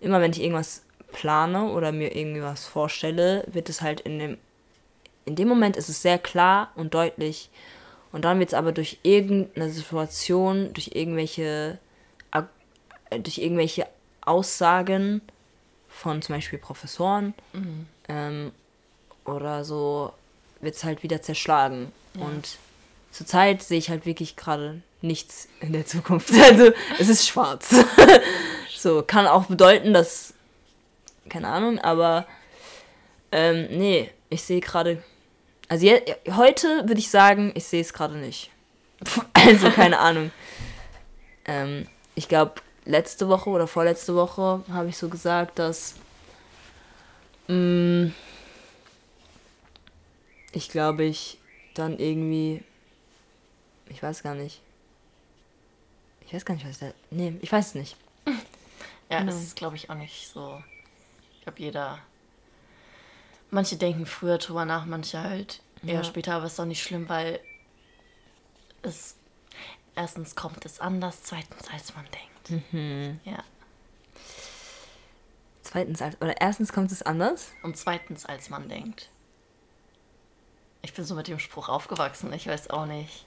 immer wenn ich irgendwas plane oder mir irgendwie was vorstelle, wird es halt in dem in dem Moment ist es sehr klar und deutlich und dann wird es aber durch irgendeine Situation, durch irgendwelche äh, durch irgendwelche Aussagen von zum Beispiel Professoren mhm. ähm, oder so wird es halt wieder zerschlagen. Ja. Und zurzeit sehe ich halt wirklich gerade nichts in der Zukunft. Also es ist schwarz. so, kann auch bedeuten, dass. Keine Ahnung, aber ähm, nee, ich sehe gerade. Also je, heute würde ich sagen, ich sehe es gerade nicht. Also keine Ahnung. Ähm, ich glaube, letzte Woche oder vorletzte Woche habe ich so gesagt, dass mh, mm, ich glaube, ich dann irgendwie, ich weiß gar nicht. Ich weiß gar nicht, was da. Nee, ich weiß es nicht. Ja, genau. das ist, glaube ich, auch nicht so. Ich glaube, jeder. Manche denken früher drüber nach, manche halt eher ja. später, aber es ist doch nicht schlimm, weil es. Erstens kommt es anders, zweitens als man denkt. Mhm. Ja. Zweitens als. Oder erstens kommt es anders? Und zweitens als man denkt. Ich bin so mit dem Spruch aufgewachsen, ich weiß auch nicht.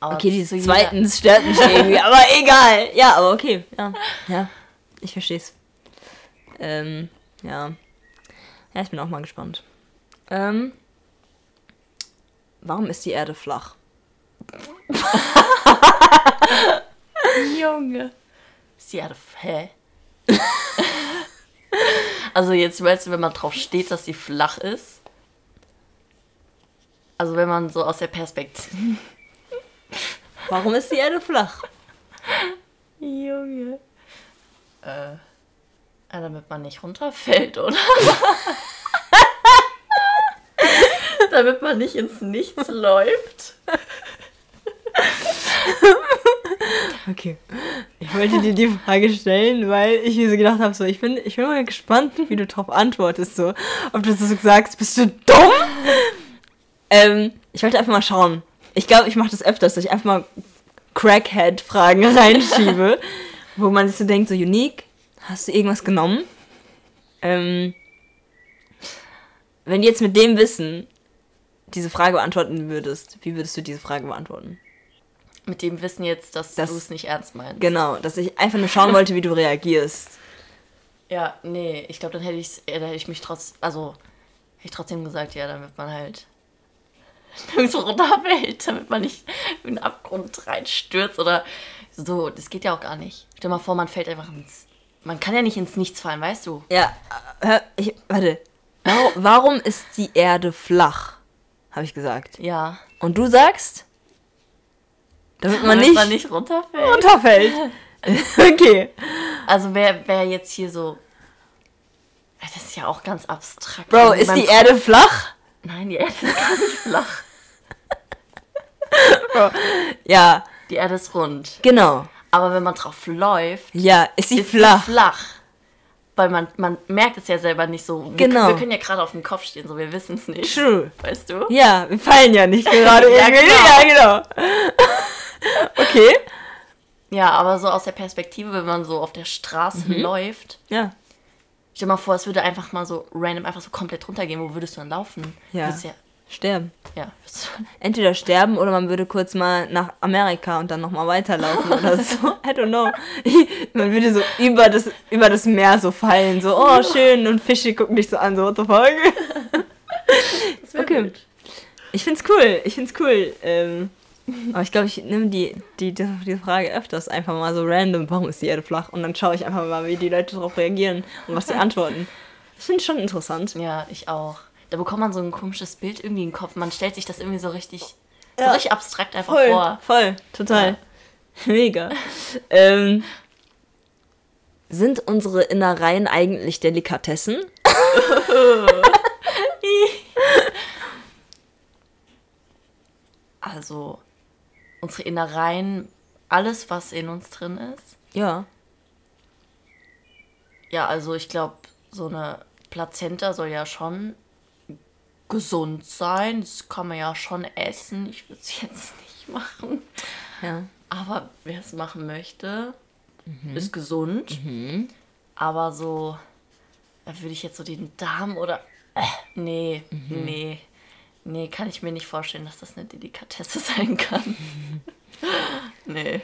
Aber okay, dieses zweitens stört mich irgendwie, aber egal. Ja, aber okay. Ja, ja. ich verstehe es. Ähm, ja. Ja, ich bin auch mal gespannt. Ähm, warum ist die Erde flach? Junge. Ist die Erde. Hä? also, jetzt weißt du, wenn man drauf steht, dass sie flach ist. Also, wenn man so aus der Perspektive. Warum ist die Erde flach? Junge. Äh. Ja, damit man nicht runterfällt, oder? damit man nicht ins Nichts läuft. Okay. Ich wollte dir die Frage stellen, weil ich mir so gedacht habe, so, ich bin, ich bin mal gespannt, wie du darauf antwortest, so. Ob du so sagst, bist du dumm? Ähm, ich wollte einfach mal schauen, ich glaube, ich mache das öfters, dass ich einfach mal Crackhead-Fragen reinschiebe, wo man sich so denkt, so unique, hast du irgendwas genommen? Ähm, wenn du jetzt mit dem Wissen diese Frage beantworten würdest, wie würdest du diese Frage beantworten? Mit dem Wissen jetzt, dass das, du es nicht ernst meinst. Genau, dass ich einfach nur schauen wollte, wie du reagierst. Ja, nee, ich glaube, dann hätte, ich's, hätte ich mich trotz, also hätte ich trotzdem gesagt, ja, dann wird man halt nirgendwo runterfällt, damit man nicht in den Abgrund reinstürzt oder so. Das geht ja auch gar nicht. Stell dir mal vor, man fällt einfach ins. Man kann ja nicht ins Nichts fallen, weißt du? Ja, hör, ich, warte. Warum ist die Erde flach? Habe ich gesagt. Ja. Und du sagst? Damit man damit nicht, man nicht runterfällt. Runterfällt. okay. Also wer, wer jetzt hier so. Das ist ja auch ganz abstrakt. Bro, ist die Erde flach? Nein, die Erde ist gar nicht flach. ja. Die Erde ist rund. Genau. Aber wenn man drauf läuft, ja, ist sie ist flach. Flach. Weil man, man merkt es ja selber nicht so. Wir, genau. Wir können ja gerade auf dem Kopf stehen, so wir wissen es nicht. True. Weißt du? Ja, wir fallen ja nicht gerade ja, irgendwie. Genau. Ja, genau. okay. Ja, aber so aus der Perspektive, wenn man so auf der Straße mhm. läuft. Ja. Stell dir mal vor, es würde einfach mal so random einfach so komplett runtergehen. Wo würdest du dann laufen? Ja. ja sterben. Ja. Entweder sterben oder man würde kurz mal nach Amerika und dann nochmal weiterlaufen oder so. I don't know. Man würde so über das, über das Meer so fallen. So, oh, schön. Und Fische gucken dich so an, so, what the fuck? okay. Gut. Ich find's cool. Ich find's cool. Ähm, aber ich glaube, ich nehme die, die, die Frage öfters einfach mal so random, warum ist die Erde flach? Und dann schaue ich einfach mal, wie die Leute darauf reagieren und was sie antworten. Das finde ich schon interessant. Ja, ich auch. Da bekommt man so ein komisches Bild irgendwie in den Kopf. Man stellt sich das irgendwie so richtig, ja. so richtig abstrakt einfach voll, vor. Voll, total. Ja. Mega. ähm, sind unsere Innereien eigentlich Delikatessen? also, unsere Innereien, alles, was in uns drin ist. Ja. Ja, also ich glaube, so eine Plazenta soll ja schon gesund sein. Das kann man ja schon essen. Ich würde es jetzt nicht machen. Ja. Aber wer es machen möchte, ist gesund. Aber so, da würde ich jetzt so den Darm oder. Äh, nee, nee. Nee, kann ich mir nicht vorstellen, dass das eine Delikatesse sein kann. nee.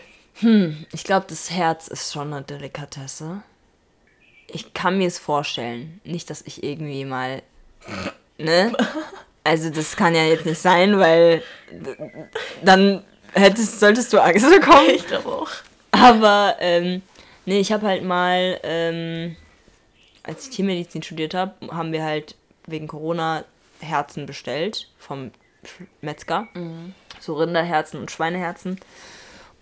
Ich glaube, das Herz ist schon eine Delikatesse. Ich kann mir es vorstellen. Nicht, dass ich irgendwie mal. Ne? Also, das kann ja jetzt nicht sein, weil. Dann hättest, solltest du Angst bekommen. Ich glaube auch. Aber, ähm, nee, ich habe halt mal, ähm, als ich Tiermedizin studiert habe, haben wir halt wegen Corona Herzen bestellt vom Metzger. So Rinderherzen und Schweineherzen.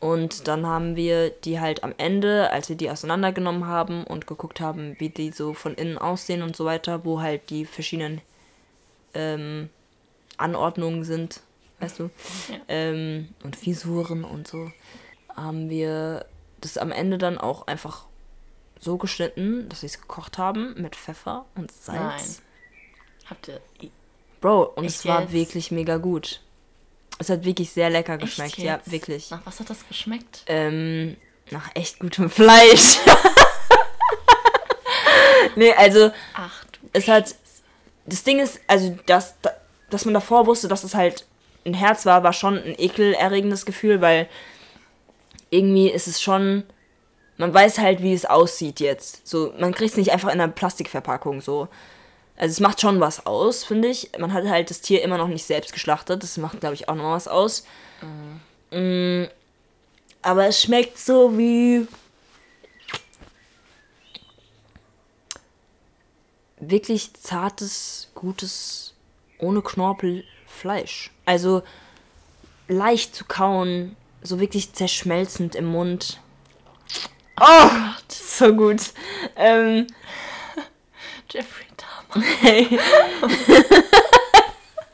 Und dann haben wir die halt am Ende, als wir die auseinandergenommen haben und geguckt haben, wie die so von innen aussehen und so weiter, wo halt die verschiedenen ähm, Anordnungen sind, weißt du, Ja. ähm, und Fisuren und so, haben wir das am Ende dann auch einfach so geschnitten, dass wir es gekocht haben mit Pfeffer und Salz. Nein. Habt ihr. Bro, und es war jetzt? wirklich mega gut. Es hat wirklich sehr lecker geschmeckt, ja, wirklich. Nach was hat das geschmeckt? Ähm, nach echt gutem Fleisch. nee, also Ach du. es hat. Das Ding ist, also, dass, dass man davor wusste, dass es halt ein Herz war, war schon ein ekelerregendes Gefühl, weil irgendwie ist es schon. Man weiß halt, wie es aussieht jetzt. So, man kriegt es nicht einfach in einer Plastikverpackung so. Also es macht schon was aus, finde ich. Man hat halt das Tier immer noch nicht selbst geschlachtet. Das macht, glaube ich, auch noch was aus. Mm, aber es schmeckt so wie wirklich zartes, gutes, ohne Knorpel Fleisch. Also leicht zu kauen, so wirklich zerschmelzend im Mund. Oh, so gut. Ähm, Jeffrey Dahmer. hey.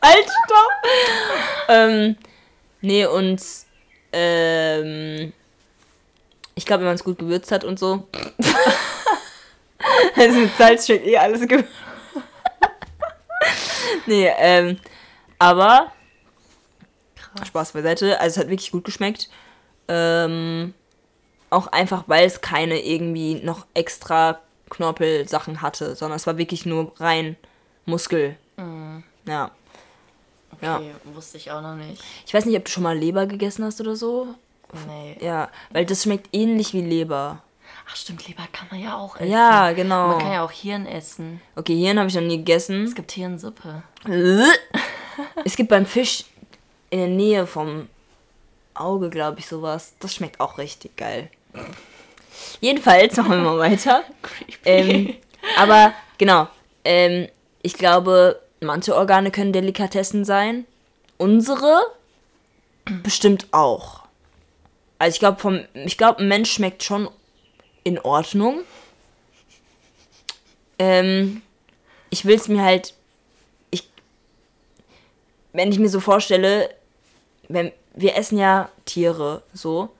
halt, stopp! ähm, nee, und ähm, ich glaube, wenn man es gut gewürzt hat und so. also mit Salz steht eh alles gewürzt. nee, ähm, aber Spaß beiseite. Also es hat wirklich gut geschmeckt. Ähm, auch einfach, weil es keine irgendwie noch extra Knorpelsachen hatte, sondern es war wirklich nur rein Muskel. Ja. Ja. Okay, wusste ich auch noch nicht. Ich weiß nicht, ob du schon mal Leber gegessen hast oder so. Nee. Ja, weil das schmeckt ähnlich wie Leber. Ach stimmt, Leber kann man ja auch essen. Ja, genau. Man kann ja auch Hirn essen. Okay, Hirn habe ich noch nie gegessen. Es gibt Hirnsuppe. Es gibt beim Fisch in der Nähe vom Auge, glaube ich, sowas. Das schmeckt auch richtig geil. Jedenfalls machen wir mal weiter. Creepy. Ähm, aber genau, ähm, ich glaube, manche Organe können Delikatessen sein. Unsere bestimmt auch. Also ich glaube, vom, ich glaube, ein Mensch schmeckt schon in Ordnung. Ähm, ich will es mir halt, ich, wenn ich mir so vorstelle, wenn wir essen ja Tiere so,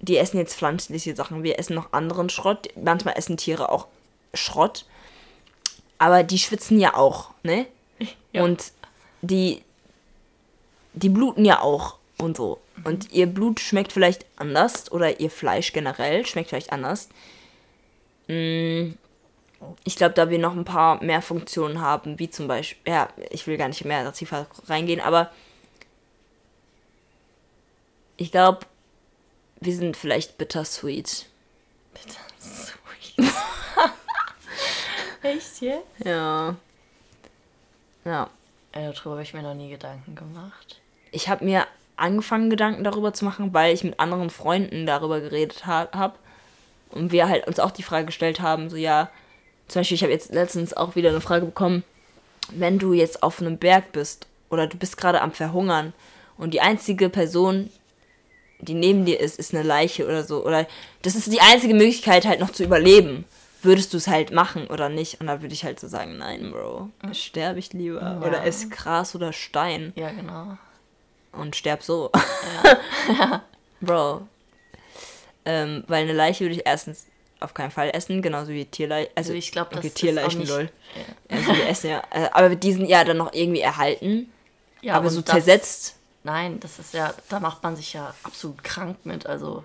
die essen jetzt pflanzliche Sachen, wir essen noch anderen Schrott. Manchmal essen Tiere auch Schrott. Aber die schwitzen ja auch, ne? Ja. Und die, die bluten ja auch und so. Und ihr Blut schmeckt vielleicht anders oder ihr Fleisch generell schmeckt vielleicht anders. Mm, Ich glaube, da wir noch ein paar mehr Funktionen haben, wie zum Beispiel, ja, ich will gar nicht mehr tiefer reingehen, aber ich glaube, wir sind vielleicht bittersweet. Bitte. Sweet. Echt jetzt? Ja. Ja. Äh, darüber habe ich mir noch nie Gedanken gemacht. Ich habe mir angefangen, Gedanken darüber zu machen, weil ich mit anderen Freunden darüber geredet ha habe. Und wir halt uns auch die Frage gestellt haben, so ja, zum Beispiel, ich habe jetzt letztens auch wieder eine Frage bekommen, wenn du jetzt auf einem Berg bist oder du bist gerade am Verhungern und die einzige Person, die neben dir ist, ist eine Leiche oder so, oder das ist die einzige Möglichkeit halt noch zu überleben, würdest du es halt machen oder nicht? Und da würde ich halt so sagen, nein, Bro, sterbe ich lieber. Oder ess Gras oder Stein Ja, genau. Und sterb so. Bro. Ähm, weil eine Leiche würde ich erstens auf keinen Fall essen, genauso wie Tierleichen. Also, Also ich glaub, das okay, ist Tierleichen, auch nicht- lol. Also wir essen ja, äh, aber die sind ja dann noch irgendwie erhalten, Ja, aber so das- zersetzt. Nein, das ist ja, da macht man sich ja absolut krank mit. Also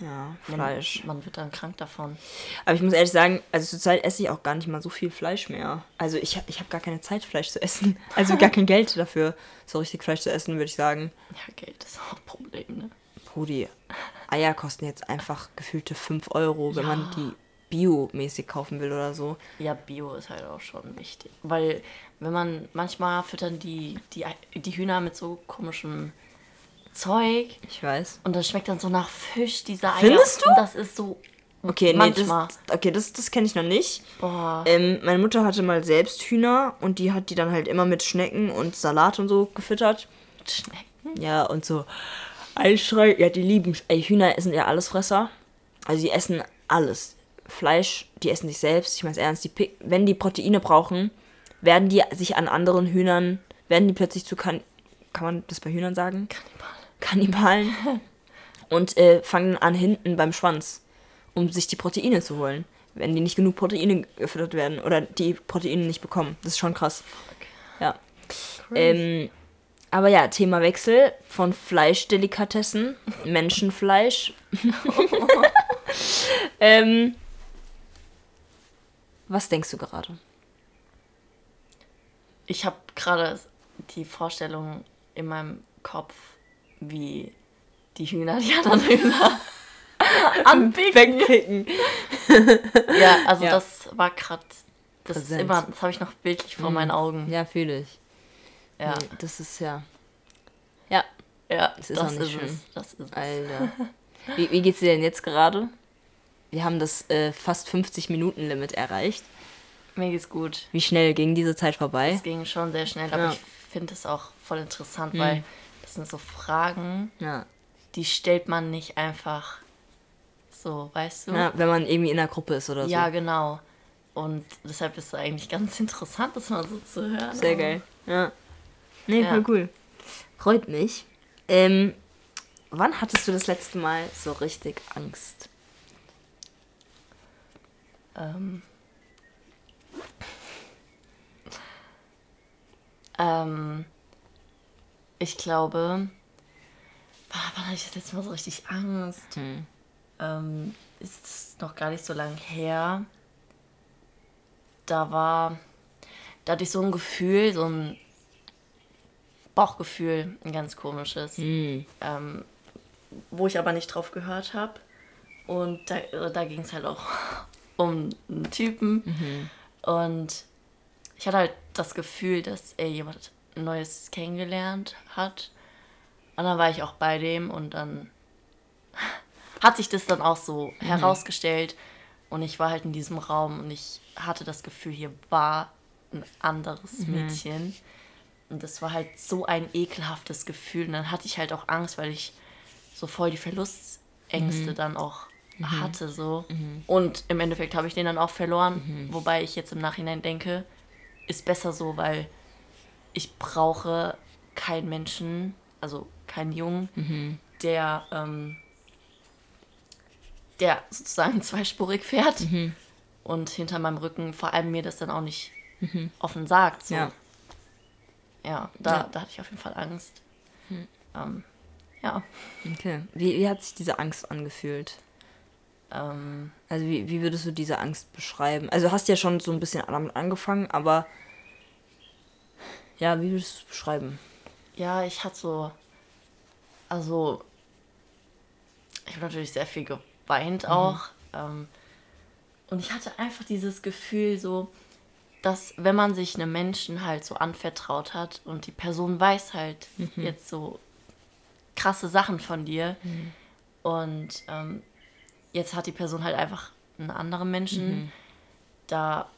Ja, man, Fleisch. man wird dann krank davon. Aber ich muss ehrlich sagen, also zurzeit esse ich auch gar nicht mal so viel Fleisch mehr. Also ich, ich habe gar keine Zeit, Fleisch zu essen. Also gar kein Geld dafür, so richtig Fleisch zu essen, würde ich sagen. Ja, Geld ist auch ein Problem, ne? Brudi, Eier kosten jetzt einfach gefühlte 5 Euro, wenn Ja. man die biomäßig kaufen will oder so. Ja, Bio ist halt auch schon wichtig. Weil, wenn man manchmal füttern die, die, die Hühner mit so komischem Zeug Ich weiß. und das schmeckt dann so nach Fisch, diese Eier. Findest du? Und das ist so. Okay, nee, Manchmal. das, okay, das, das kenne ich noch nicht. Boah. Ähm, meine Mutter hatte mal selbst Hühner und die hat die dann halt immer mit Schnecken und Salat und so gefüttert. Schnecken. Ja, und so Eischrei. Ja, die lieben. Ey, Hühner essen ja Allesfresser. Also die essen alles. Fleisch, die essen sich selbst. Ich meine ernst, die, wenn die Proteine brauchen, werden die sich an anderen Hühnern, werden die plötzlich zu kan kann man das bei Hühnern sagen? Kannibalen. Und äh, fangen an hinten beim Schwanz, um sich die Proteine zu holen. Wenn die nicht genug Proteine gefüttert werden oder die Proteine nicht bekommen. Das ist schon krass. Ja. Ähm, aber ja, Thema Wechsel von Fleischdelikatessen, Menschenfleisch. ähm, was denkst du gerade? Ich habe gerade die Vorstellung in meinem Kopf, wie die Hühner die anderen Hühner anpicken. Wegpicken. Ja, also Ja. das war gerade. Das ist Präsent. immer, das habe ich noch bildlich vor meinen Augen. Ja, fühle ich. Ja, Nee, das ist ja. Ja, ja, das das ist ist, auch nicht es. schön. Das ist es. Alter. Wie, wie geht's dir denn jetzt gerade? Wir haben das äh, fast 50-Minuten-Limit erreicht. Mir geht's gut. Wie schnell ging diese Zeit vorbei? Es ging schon sehr schnell, aber Ja. ich finde es auch voll interessant, weil das sind so Fragen, Ja. die stellt man nicht einfach so, weißt du? ja. Wenn man irgendwie in der Gruppe ist oder so. Ja, genau. Und deshalb ist es eigentlich ganz interessant, das mal so zu hören. Sehr geil. Ja. Nee, Ja. voll cool. Freut mich. Ähm, wann hattest du das letzte Mal so richtig Angst? Ähm, ähm, ich glaube, ah, wann hatte ich das letzte Mal so richtig Angst? Hm. Ähm, ist noch gar nicht so lang her. Da war, da hatte ich so ein Gefühl, so ein Bauchgefühl, ein ganz komisches, Hm. ähm, wo ich aber nicht drauf gehört habe. Und da, äh, da ging es halt auch um einen Typen. Und ich hatte halt das Gefühl, dass er jemand Neues kennengelernt hat. Und dann war ich auch bei dem und dann hat sich das dann auch so herausgestellt. Und ich war halt in diesem Raum und ich hatte das Gefühl, hier war ein anderes Mädchen. Und das war halt so ein ekelhaftes Gefühl. Und dann hatte ich halt auch Angst, weil ich so voll die Verlustängste dann auch hatte. so Und im Endeffekt habe ich den dann auch verloren. Wobei ich jetzt im Nachhinein denke, ist besser so, weil ich brauche keinen Menschen, also keinen Jungen, der, ähm, der sozusagen zweispurig fährt und hinter meinem Rücken vor allem mir das dann auch nicht offen sagt. So. Ja. Ja, da, Ja. da hatte ich auf jeden Fall Angst. Ähm, ja. Okay. Wie, wie hat sich diese Angst angefühlt? Ähm, Also wie, wie würdest du diese Angst beschreiben? Also du hast ja schon so ein bisschen damit angefangen, aber ja, wie würdest du es beschreiben? ja, ich hatte so, also, ich habe natürlich sehr viel geweint auch. Ähm, und ich hatte einfach dieses Gefühl so, dass wenn man sich einem Menschen halt so anvertraut hat und die Person weiß halt jetzt so krasse Sachen von dir und ähm, jetzt hat die Person halt einfach einen anderen Menschen, da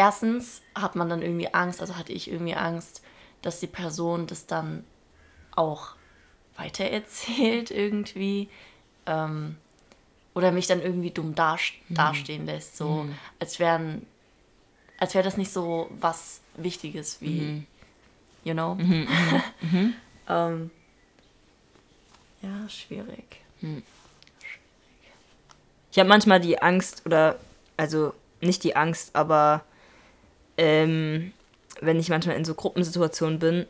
erstens hat man dann irgendwie Angst, also hatte ich irgendwie Angst, dass die Person das dann auch weitererzählt irgendwie ähm, oder mich dann irgendwie dumm dast dastehen lässt, so als wären als wäre das nicht so was Wichtiges wie you know? Ähm, ja schwierig. Ich habe manchmal die Angst oder, also nicht die Angst, aber ähm, wenn ich manchmal in so Gruppensituationen bin,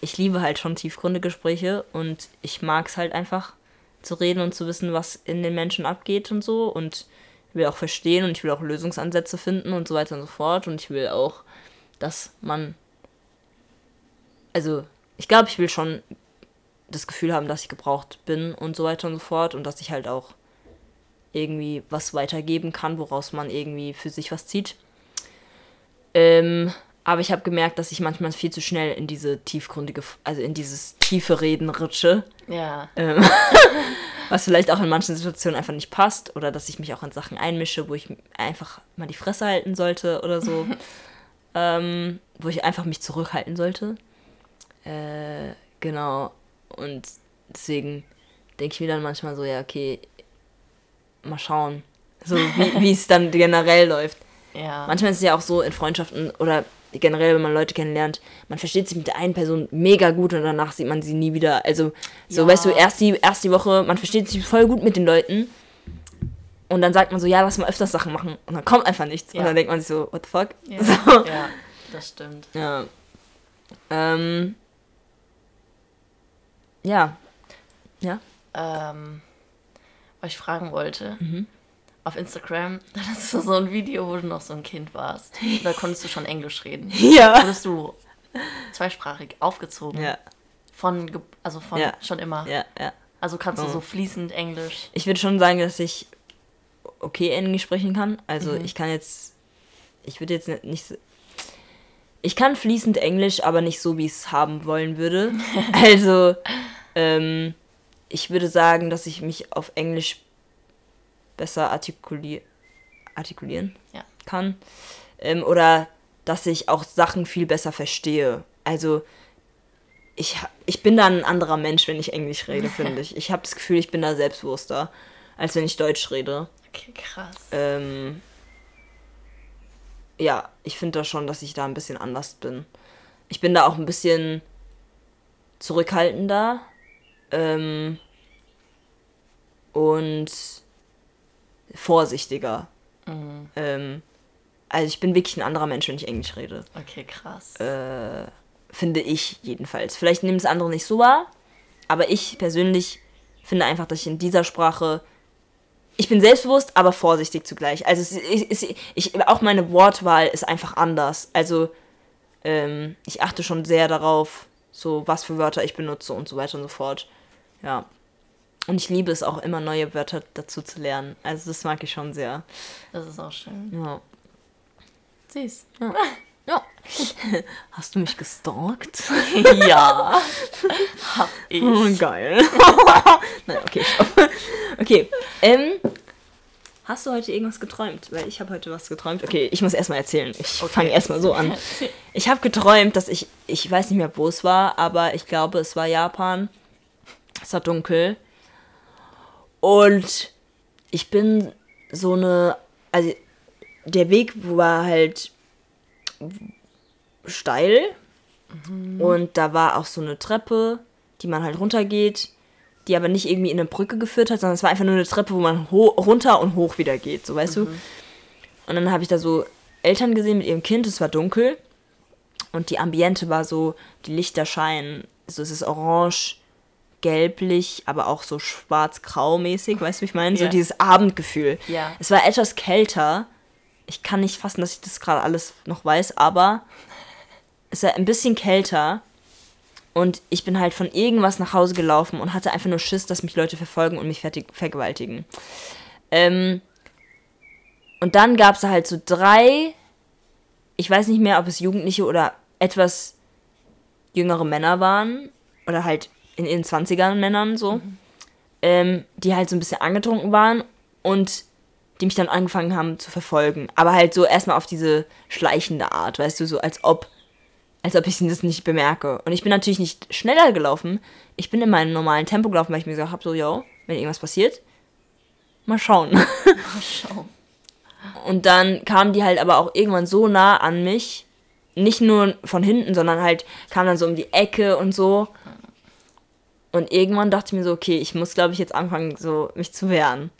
ich liebe halt schon tiefgründige Gespräche und ich mag es halt einfach zu reden und zu wissen, was in den Menschen abgeht und so und will auch verstehen und ich will auch Lösungsansätze finden und so weiter und so fort und ich will auch, dass man, also ich glaube, ich will schon das Gefühl haben, dass ich gebraucht bin und so weiter und so fort und dass ich halt auch irgendwie was weitergeben kann, woraus man irgendwie für sich was zieht. Ähm, aber ich habe gemerkt, dass ich manchmal viel zu schnell in diese tiefgründige, also in dieses tiefe Reden rutsche. Ja. Ähm, was vielleicht auch in manchen Situationen einfach nicht passt oder dass ich mich auch in Sachen einmische, wo ich einfach mal die Fresse halten sollte oder so. ähm, wo ich einfach mich zurückhalten sollte. Äh, genau. Und deswegen denke ich mir dann manchmal so, ja, okay, mal schauen. So, wie wie es dann generell läuft. Ja. Manchmal ist es ja auch so in Freundschaften oder generell, wenn man Leute kennenlernt, man versteht sich mit der einen Person mega gut und danach sieht man sie nie wieder. Also, so, Ja. weißt du, erst die, erst die Woche, man versteht sich voll gut mit den Leuten und dann sagt man so, ja, lass mal öfters Sachen machen und dann kommt einfach nichts. Und Ja. dann denkt man sich so, what the fuck? Ja. So. ja, das stimmt. Ja. Ähm. Ja. Ja. Ähm, was ich fragen wollte. Mhm. Auf Instagram, da hast du so ein Video, wo du noch so ein Kind warst. Da konntest du schon Englisch reden. Ja. Wurdest du zweisprachig aufgezogen. Ja. Von, also von Ja. schon immer. Ja, ja. Also kannst du Oh. so fließend Englisch. Ich würde schon sagen, dass ich okay Englisch sprechen kann. Also ich kann jetzt, ich würde jetzt nicht, so- ich kann fließend Englisch, aber nicht so, wie ich es haben wollen würde. also ähm, ich würde sagen, dass ich mich auf Englisch besser artikulier artikulieren Ja. kann. Ähm, oder dass ich auch Sachen viel besser verstehe. Also ich, ich bin da ein anderer Mensch, wenn ich Englisch rede, finde ich. Ich habe das Gefühl, ich bin da selbstbewusster, als wenn ich Deutsch rede. Okay, krass. Ähm, ja, ich finde da schon, dass ich da ein bisschen anders bin. Ich bin da auch ein bisschen zurückhaltender. Ähm, und vorsichtiger. Ähm, also ich bin wirklich ein anderer Mensch, wenn ich Englisch rede. Okay, krass. Äh, finde ich jedenfalls. Vielleicht nehmen es andere nicht so wahr, aber ich persönlich finde einfach, dass ich in dieser Sprache ich bin selbstbewusst, aber vorsichtig zugleich. Also es ist, ich, ich, auch meine Wortwahl ist einfach anders. Also ähm, ich achte schon sehr darauf, so was für Wörter ich benutze und so weiter und so fort. Ja. Und ich liebe es auch immer neue Wörter dazu zu lernen. Also das mag ich schon sehr. Das ist auch schön. Ja. Süß. ja. Hast du mich gestalkt? ja. Hab ich. Oh, geil. Nein, okay, stopp. Okay, ähm, hast du heute irgendwas geträumt? Weil ich habe heute was geträumt. Okay, ich muss erstmal erzählen. Ich Okay. fange erstmal so an. Ich habe geträumt, dass ich, ich weiß nicht mehr, wo es war, aber ich glaube, es war Japan. Es war dunkel. Und ich bin so eine, also der Weg war halt steil. Und da war auch so eine Treppe, die man halt runtergeht, die aber nicht irgendwie in eine Brücke geführt hat, sondern es war einfach nur eine Treppe, wo man runter und hoch wieder geht, so weißt du. Und dann habe ich da so Eltern gesehen mit ihrem Kind, es war dunkel. Und die Ambiente war so, die Lichter scheinen, so es ist orange, gelblich, aber auch so schwarz-grau mäßig, weißt du, wie ich meine? So Ja. dieses Abendgefühl. Ja. Es war etwas kälter. Ich kann nicht fassen, dass ich das gerade alles noch weiß, aber es war ein bisschen kälter. Und ich bin halt von irgendwas nach Hause gelaufen und hatte einfach nur Schiss, dass mich Leute verfolgen und mich fertig, vergewaltigen. Ähm, und dann gab es halt so drei, ich weiß nicht mehr, ob es Jugendliche oder etwas jüngere Männer waren. Oder halt in ihren 20ern Männern so. Ähm, die halt so ein bisschen angetrunken waren und die mich dann angefangen haben zu verfolgen. Aber halt so erstmal auf diese schleichende Art, weißt du, so als ob, als ob ich das nicht bemerke. Und ich bin natürlich nicht schneller gelaufen. Ich bin in meinem normalen Tempo gelaufen, weil ich mir gesagt habe, so, yo, wenn irgendwas passiert, mal schauen. Mal schauen. Und dann kamen die halt aber auch irgendwann so nah an mich. Nicht nur von hinten, sondern halt kamen dann so um die Ecke und so. Und irgendwann dachte ich mir so, okay, ich muss, glaube ich, jetzt anfangen, so mich zu wehren.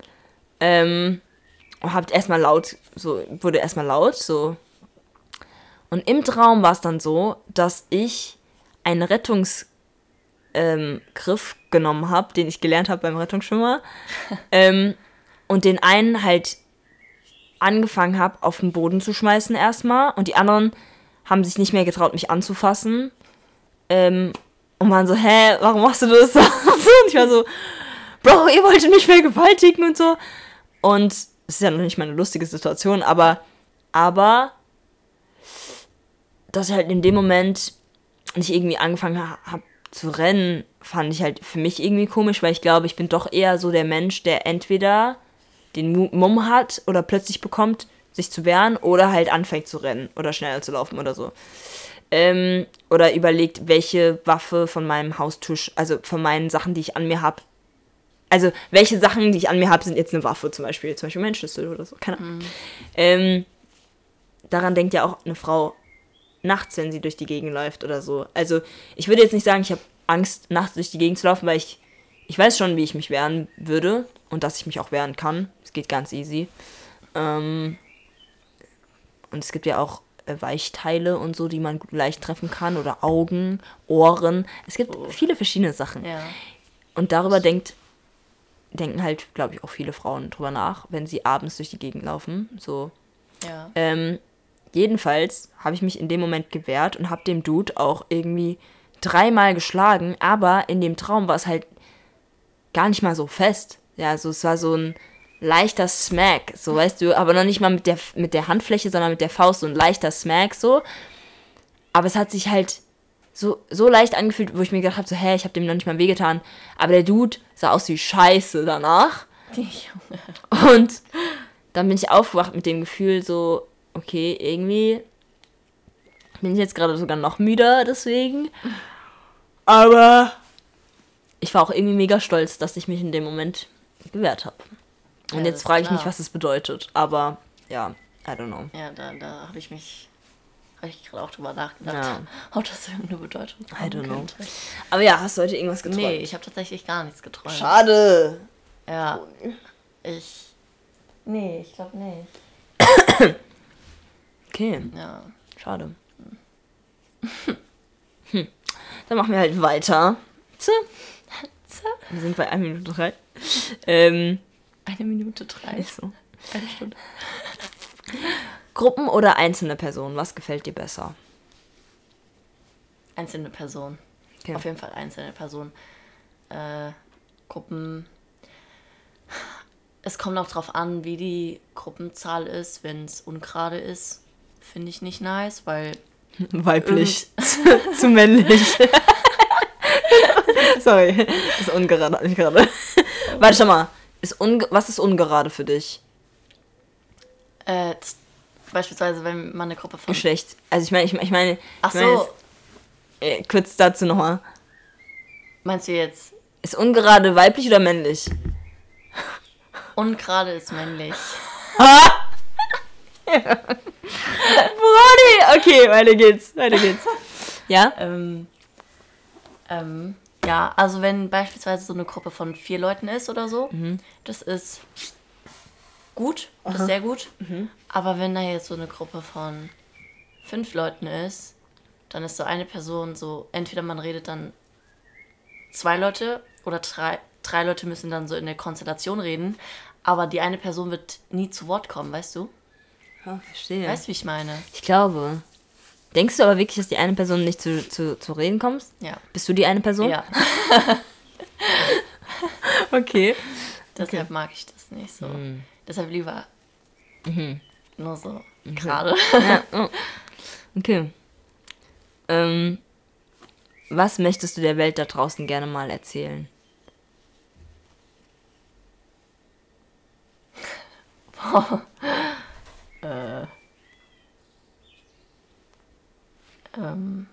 Ähm, und habt erstmal laut, so, wurde erstmal laut, so. Und im Traum war es dann so, dass ich einen Rettungsgriff ähm, genommen habe, den ich gelernt habe beim Rettungsschwimmer. ähm, und den einen halt angefangen habe, auf den Boden zu schmeißen erstmal. Und die anderen haben sich nicht mehr getraut, mich anzufassen. Ähm, und waren so, hä, warum machst du das? und ich war so, Bro, ihr wolltet mich vergewaltigen und so. Und es ist ja noch nicht mal eine lustige Situation, aber, aber, dass ich halt in dem Moment nicht irgendwie angefangen habe zu rennen, fand ich halt für mich irgendwie komisch, weil ich glaube, ich bin doch eher so der Mensch, der entweder den Mumm hat oder plötzlich bekommt, sich zu wehren oder halt anfängt zu rennen oder schneller zu laufen oder so. Ähm, oder überlegt, welche Waffe von meinem Haustisch, also von meinen Sachen, die ich an mir habe, also welche Sachen, die ich an mir habe, sind jetzt eine Waffe zum Beispiel, zum Beispiel mein Schlüssel oder so, keine Ahnung. Mhm. Ähm, daran denkt ja auch eine Frau nachts, wenn sie durch die Gegend läuft oder so. Also ich würde jetzt nicht sagen, ich habe Angst, nachts durch die Gegend zu laufen, weil ich, ich weiß schon, wie ich mich wehren würde und dass ich mich auch wehren kann. Es geht ganz easy. Ähm, und es gibt ja auch Weichteile und so, die man leicht treffen kann oder Augen, Ohren. Es gibt oh. viele verschiedene Sachen. Ja. Und darüber denkt denken halt, glaube ich, auch viele Frauen drüber nach, wenn sie abends durch die Gegend laufen. So. Ja. Ähm, jedenfalls habe ich mich in dem Moment gewehrt und habe dem Dude auch irgendwie dreimal geschlagen, aber in dem Traum war es halt gar nicht mal so fest. Ja, also es war so ein leichter Smack, so weißt du, aber noch nicht mal mit der, mit der Handfläche, sondern mit der Faust, so ein leichter Smack so. Aber es hat sich halt so, so leicht angefühlt, wo ich mir gedacht habe, so, hä, ich habe dem noch nicht mal wehgetan. Aber der Dude sah aus wie Scheiße danach. Und dann bin ich aufgewacht mit dem Gefühl, so, okay, irgendwie bin ich jetzt gerade sogar noch müder deswegen. Aber ich war auch irgendwie mega stolz, dass ich mich in dem Moment gewehrt habe. Und ja, jetzt frage ich mich, was das bedeutet. Aber ja, I don't know. Ja, da, da habe ich mich habe ich gerade auch drüber nachgedacht, ja. ob das irgendeine Bedeutung hat. I don't know. Aber ja, hast du heute irgendwas geträumt? Nee, ich habe tatsächlich gar nichts geträumt. Schade. Ja. Ich. Nee, ich glaube nicht. okay. Ja. Schade. Hm. Dann machen wir halt weiter. Wir sind bei 1 Minute 3. Ähm, eine Minute 3. Ist so. Eine Stunde. Gruppen oder einzelne Personen? Was gefällt dir besser? Einzelne Personen. Okay. Auf jeden Fall einzelne Personen. Äh, Gruppen. Es kommt auch darauf an, wie die Gruppenzahl ist. Wenn es ungerade ist, finde ich nicht nice, weil. Weiblich. zu männlich. Sorry, das ist ungerade, nicht gerade. Warte, schau mal. Ist was ist ungerade für dich? Äh, Beispielsweise, wenn man eine Gruppe von. Geschlecht. Also ich meine, ich, ich meine. Ach ich meine, so. Jetzt, äh, kurz dazu nochmal. Meinst du jetzt? Ist ungerade weiblich oder männlich? Ungerade ist männlich. Brody! Okay, weiter geht's. Weiter geht's. Ja? Ähm, ähm, ja, also wenn beispielsweise so eine Gruppe von vier Leuten ist oder so, mhm. das ist gut, das ist sehr gut. Mhm. Aber wenn da jetzt so eine Gruppe von fünf Leuten ist, dann ist so eine Person so, entweder man redet dann zwei Leute oder drei, drei Leute müssen dann so in der Konstellation reden, aber die eine Person wird nie zu Wort kommen, weißt du? Ja, verstehe. Weißt du, wie ich meine? Ich glaube. Denkst du aber wirklich, dass die eine Person nicht zu, zu, zu reden kommt? Ja. Bist du die eine Person? Ja. okay. Deshalb okay. mag ich das nicht so. Mm. Deshalb lieber mhm. nur so okay. gerade. Ja. Oh. Okay. Ähm, was möchtest du der Welt da draußen gerne mal erzählen? Boah. äh. Ähm.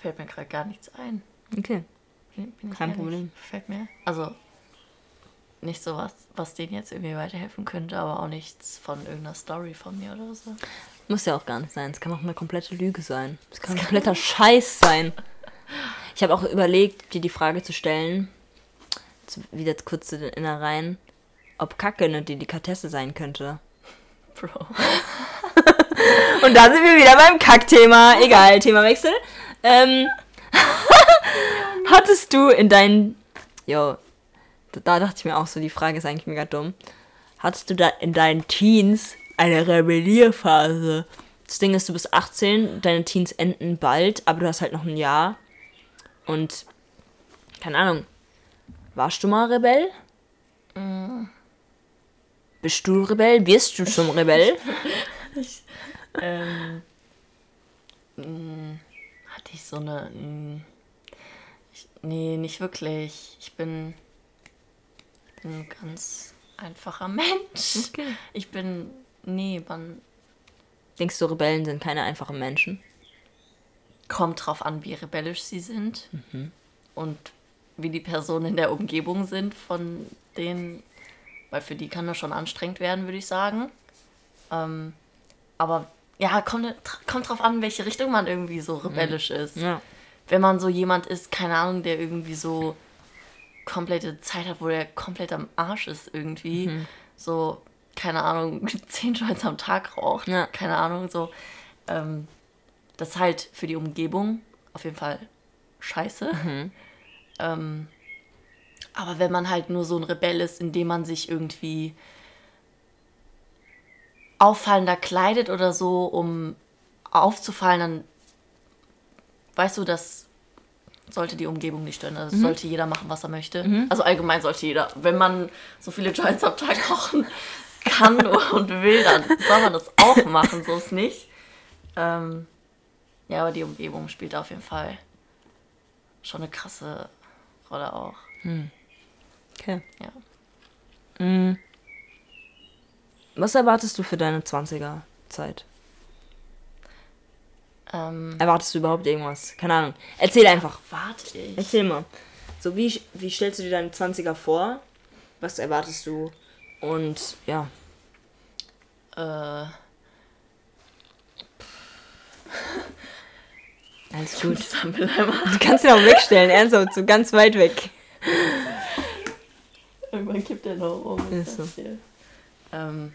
Fällt mir gerade gar nichts ein. Okay. Kein ehrlich. Problem. Fällt mir. Also nicht so was, was denen jetzt irgendwie weiterhelfen könnte, aber auch nichts von irgendeiner Story von mir oder so. Muss ja auch gar nicht sein. Es kann auch eine komplette Lüge sein. Es kann ein kompletter Scheiß sein. Ich habe auch überlegt, dir die Frage zu stellen, zu, wieder kurz zu den Innereien, ob Kacke eine Delikatesse sein könnte. Bro. Und da sind wir wieder beim Kackthema. Egal, Themawechsel. Ähm, hattest du in deinen. Jo, da, da dachte ich mir auch so, die Frage ist eigentlich mega dumm. Hattest du da in deinen Teens eine Rebellierphase? Das Ding ist, du bist 18, deine Teens enden bald, aber du hast halt noch ein Jahr. Und, keine Ahnung, warst du mal Rebell? Bist du Rebell? Wirst du schon Rebell? ähm, mh, hatte ich so eine. Mh, ich, nee, nicht wirklich. Ich bin, bin ein ganz einfacher Mensch. Okay. Ich bin. Nee, man Denkst du, Rebellen sind keine einfachen Menschen? kommt drauf an, wie rebellisch sie sind und wie die Personen in der Umgebung sind von denen, weil für die kann das schon anstrengend werden, würde ich sagen. Ähm, aber ja, kommt, kommt drauf an, welche Richtung man irgendwie so rebellisch ist. Ja. Wenn man so jemand ist, keine Ahnung, der irgendwie so komplette Zeit hat, wo der komplett am Arsch ist irgendwie, so, keine Ahnung, zehn Joints am Tag raucht, Ja. keine Ahnung, so, ähm, das ist halt für die Umgebung auf jeden Fall scheiße. Ähm, aber wenn man halt nur so ein Rebell ist, indem man sich irgendwie auffallender kleidet oder so, um aufzufallen, dann weißt du, das sollte die Umgebung nicht stören. Also sollte jeder machen, was er möchte. Also allgemein sollte jeder. Wenn man so viele Joints am Tag rauchen kann und will, dann soll man das auch machen, so ist nicht. Ähm, ja, aber die Umgebung spielt auf jeden Fall schon eine krasse Rolle auch. Okay. Ja. Mm. Was erwartest du für deine 20er-Zeit? Ähm, Erwartest du überhaupt irgendwas? Keine Ahnung. Erzähl einfach. warte ich. Erzähl mal. So, wie, wie stellst du dir deine 20er vor? Was erwartest du? Und ja. Äh, Alles gut. Sammeleimer. Du kannst ihn auch wegstellen, ernsthaft, so ganz weit weg. Irgendwann kippt er noch um. Ist so. Ähm,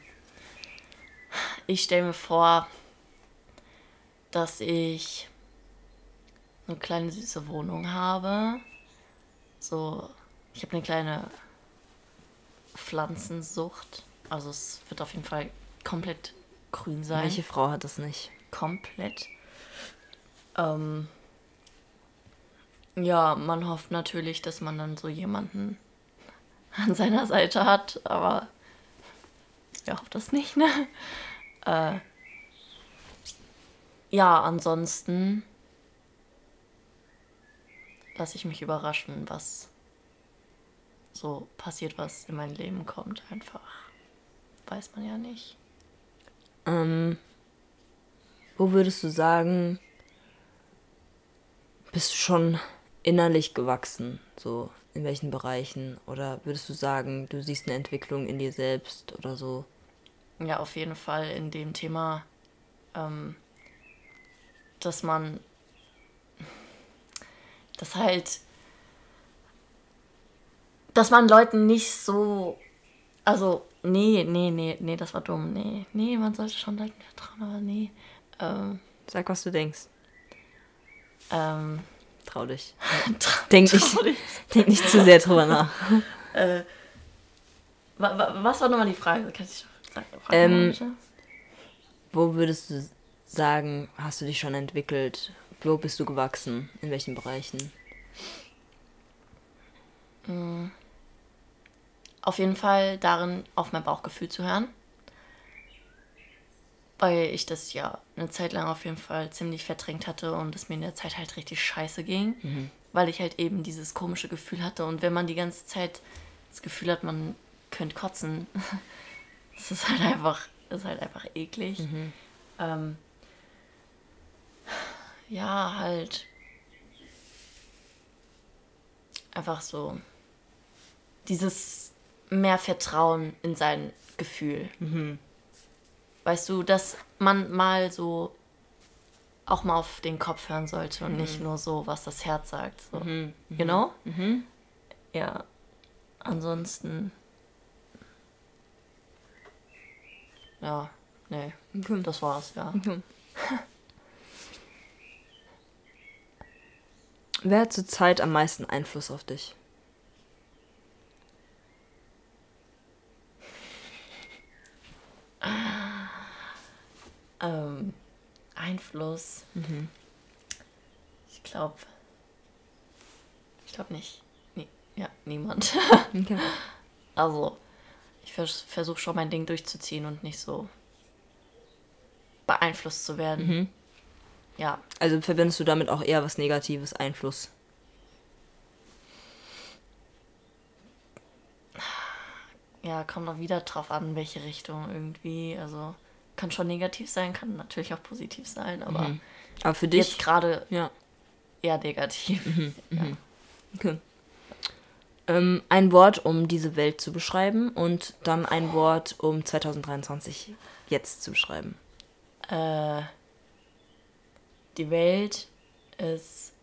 ich stelle mir vor, dass ich eine kleine süße Wohnung habe. So, ich habe eine kleine Pflanzensucht. Also es wird auf jeden Fall komplett grün sein. Welche Frau hat das nicht? komplett. Ähm, ja, man hofft natürlich, dass man dann so jemanden an seiner Seite hat, aber wer hofft das nicht, ne? Äh, ja, ansonsten lasse ich mich überraschen, was so passiert, was in mein Leben kommt, einfach. Weiß man ja nicht. Ähm, wo würdest du sagen, bist du schon innerlich gewachsen? So, in welchen Bereichen? Oder würdest du sagen, du siehst eine Entwicklung in dir selbst oder so? Ja, auf jeden Fall in dem Thema, ähm, dass man das halt, dass man Leuten nicht so, also, nee, nee, nee, nee, das war dumm, nee, nee, man sollte schon Leuten vertrauen, aber nee, ähm, Sag, was du denkst. ähm, Trau dich. Denk trau nicht, dich. denk nicht zu sehr drüber nach. Äh, wa, wa, was war nochmal die Frage? Kann ich sagen? Ähm. Wo würdest du sagen, hast du dich schon entwickelt? Wo bist du gewachsen? In welchen Bereichen? auf jeden Fall darin, auf mein Bauchgefühl zu hören. Weil ich das ja eine Zeit lang auf jeden Fall ziemlich verdrängt hatte und es mir in der Zeit halt richtig scheiße ging. Weil ich halt eben dieses komische Gefühl hatte. Und wenn man die ganze Zeit das Gefühl hat, man könnte kotzen, das ist halt einfach, ist halt einfach eklig. Ähm, ja, halt. Einfach so. Dieses mehr Vertrauen in sein Gefühl. Weißt du, dass man mal so auch mal auf den Kopf hören sollte und nicht nur so, was das Herz sagt. So. You know? Ja. Ansonsten. Ja, nee. Das war's, ja. Wer hat zurzeit am meisten Einfluss auf dich? Ähm, Einfluss. Ich glaube. Ich glaube nicht. Nie, ja, niemand. Okay. Also, ich vers versuche schon mein Ding durchzuziehen und nicht so beeinflusst zu werden. Ja, Also verbindest du damit auch eher was Negatives, Einfluss? ja, kommt auch wieder drauf an, welche Richtung irgendwie. Also, kann schon negativ sein, kann natürlich auch positiv sein, aber Aber für dich? jetzt gerade ja. eher negativ. Ja. Okay. Ähm, ein Wort, um diese Welt zu beschreiben und dann ein Wort, um 2023 jetzt zu beschreiben. Äh, die Welt ist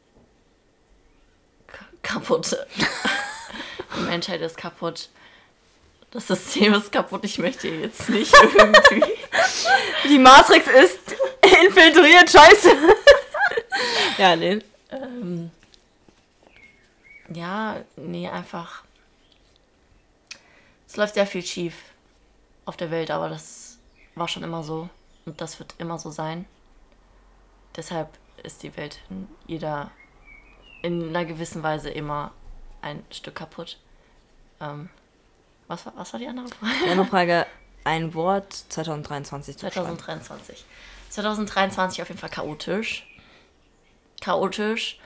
kaputt. die Menschheit ist kaputt. Das System ist kaputt. Ich möchte jetzt nicht irgendwie. Die Matrix ist infiltriert, scheiße. ja, nee. ähm, ja, nee, einfach. Es läuft sehr viel schief auf der Welt, aber das war schon immer so. Und das wird immer so sein. Deshalb ist die Welt in jeder, in einer gewissen Weise immer ein Stück kaputt. Ähm, was, war, was war die andere Frage? Die andere Frage, ein Wort 2023 zu beschreiben. 2023. 2023 auf jeden Fall chaotisch. Chaotisch,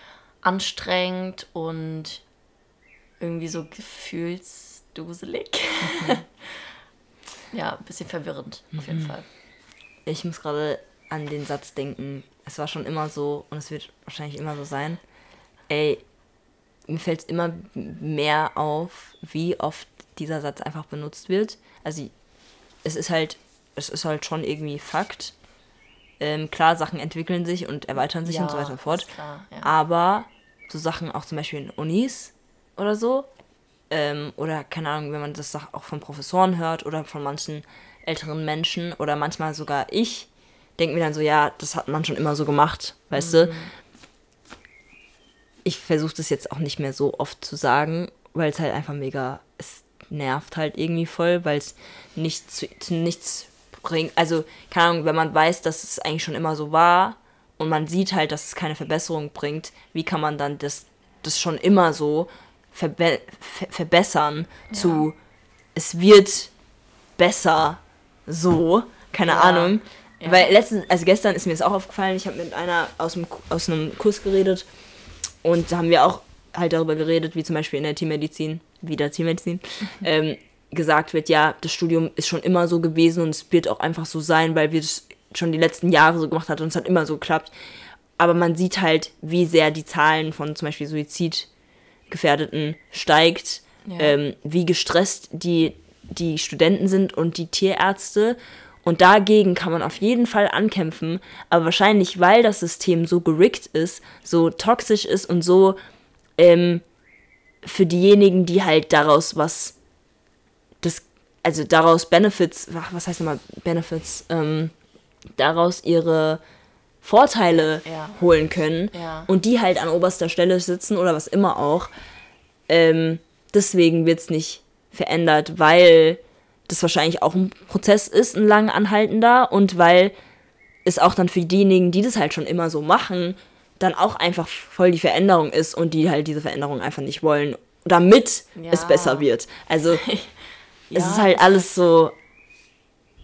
anstrengend und irgendwie so gefühlsduselig. ja, ein bisschen verwirrend auf jeden Fall. Ich muss gerade an den Satz denken, es war schon immer so und es wird wahrscheinlich immer so sein. Ey, mir fällt es immer mehr auf, wie oft dieser Satz einfach benutzt wird. Also es ist halt, es ist halt schon irgendwie Fakt. Ähm, klar, Sachen entwickeln sich und erweitern sich und so weiter und fort. Klar, ja. Aber so Sachen auch zum Beispiel in Unis oder so, ähm, oder keine Ahnung, wenn man das auch von Professoren hört oder von manchen älteren Menschen oder manchmal sogar ich, denke mir dann so, ja, das hat man schon immer so gemacht, weißt du? Ich versuche das jetzt auch nicht mehr so oft zu sagen, weil es halt einfach mega, es nervt halt irgendwie voll, weil es nicht zu, zu nichts bringt. Also, keine Ahnung, wenn man weiß, dass es eigentlich schon immer so war und man sieht halt, dass es keine Verbesserung bringt, wie kann man dann das, das schon immer so verbe ver verbessern zu, es wird besser so, keine Ja. Ahnung. Ja. Weil letztens, also gestern ist mir das auch aufgefallen, ich habe mit einer aus, dem, aus einem Kurs geredet und da haben wir auch halt darüber geredet, wie zum Beispiel in der Tiermedizin, wieder Tiermedizin, ähm, gesagt wird, ja, das Studium ist schon immer so gewesen und es wird auch einfach so sein, weil wir das schon die letzten Jahre so gemacht haben und es hat immer so geklappt. Aber man sieht halt, wie sehr die Zahlen von zum Beispiel Suizidgefährdeten steigt, Ja. ähm, wie gestresst die, die Studenten sind und die Tierärzte. Und dagegen kann man auf jeden Fall ankämpfen, aber wahrscheinlich, weil das System so gerickt ist, so toxisch ist und so ähm, für diejenigen, die halt daraus was, das, also daraus Benefits, ach, was heißt nochmal Benefits, ähm, daraus ihre Vorteile Ja. holen können Ja. und die halt an oberster Stelle sitzen oder was immer auch. Ähm, deswegen wird es nicht verändert, weil das wahrscheinlich auch ein Prozess ist, ein lang anhaltender und weil es auch dann für diejenigen, die das halt schon immer so machen, dann auch einfach voll die Veränderung ist und die halt diese Veränderung einfach nicht wollen, damit Ja. es besser wird. Also es Ja, ist halt das- alles so.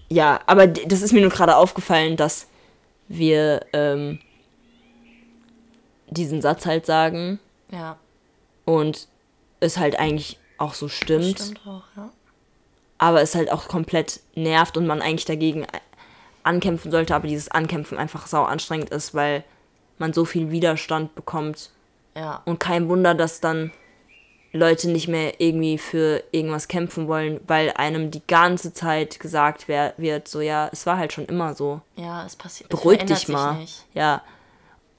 Ja, aber das ist mir nur gerade aufgefallen, dass wir ähm, diesen Satz halt sagen Ja, und es halt eigentlich auch so stimmt, stimmt auch, ja. aber es halt auch komplett nervt und man eigentlich dagegen ankämpfen sollte, aber dieses Ankämpfen einfach sau anstrengend ist, weil man so viel Widerstand bekommt Ja, und kein Wunder, dass dann Leute nicht mehr irgendwie für irgendwas kämpfen wollen, weil einem die ganze Zeit gesagt wer- wird, so ja, es war halt schon immer so. ja, es passiert. Beruhig dich mal. Nicht. Ja,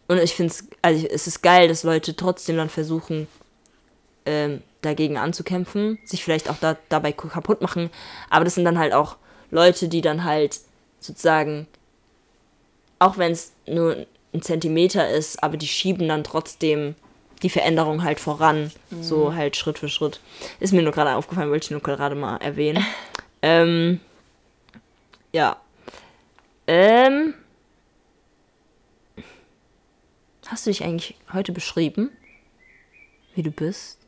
Und ich finde es, also es ist geil, dass Leute trotzdem dann versuchen, ähm, dagegen anzukämpfen, sich vielleicht auch da, dabei kaputt machen. Aber das sind dann halt auch Leute, die dann halt sozusagen, auch wenn es nur ein Zentimeter ist, aber die schieben dann trotzdem die Veränderung halt voran, mhm. so halt Schritt für Schritt. Ist mir nur gerade aufgefallen, wollte ich nur gerade mal erwähnen. ähm, ja. Ähm, hast du dich eigentlich heute beschrieben, wie du bist?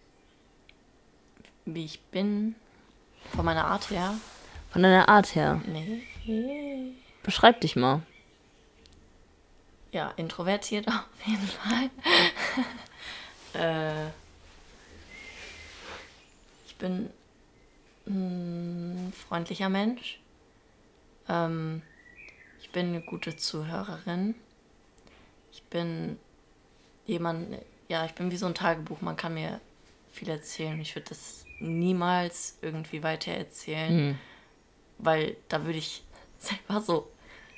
Wie ich bin, von meiner Art her. Von deiner Art her? Nee. Beschreib dich mal. Ja, introvertiert auf jeden Fall. äh, ich bin ein freundlicher Mensch. Ähm, ich bin eine gute Zuhörerin. Ich bin jemand, ja, ich bin wie so ein Tagebuch. Man kann mir viel erzählen. Ich würde das niemals irgendwie weiter erzählen, mhm. weil da würde ich selber so,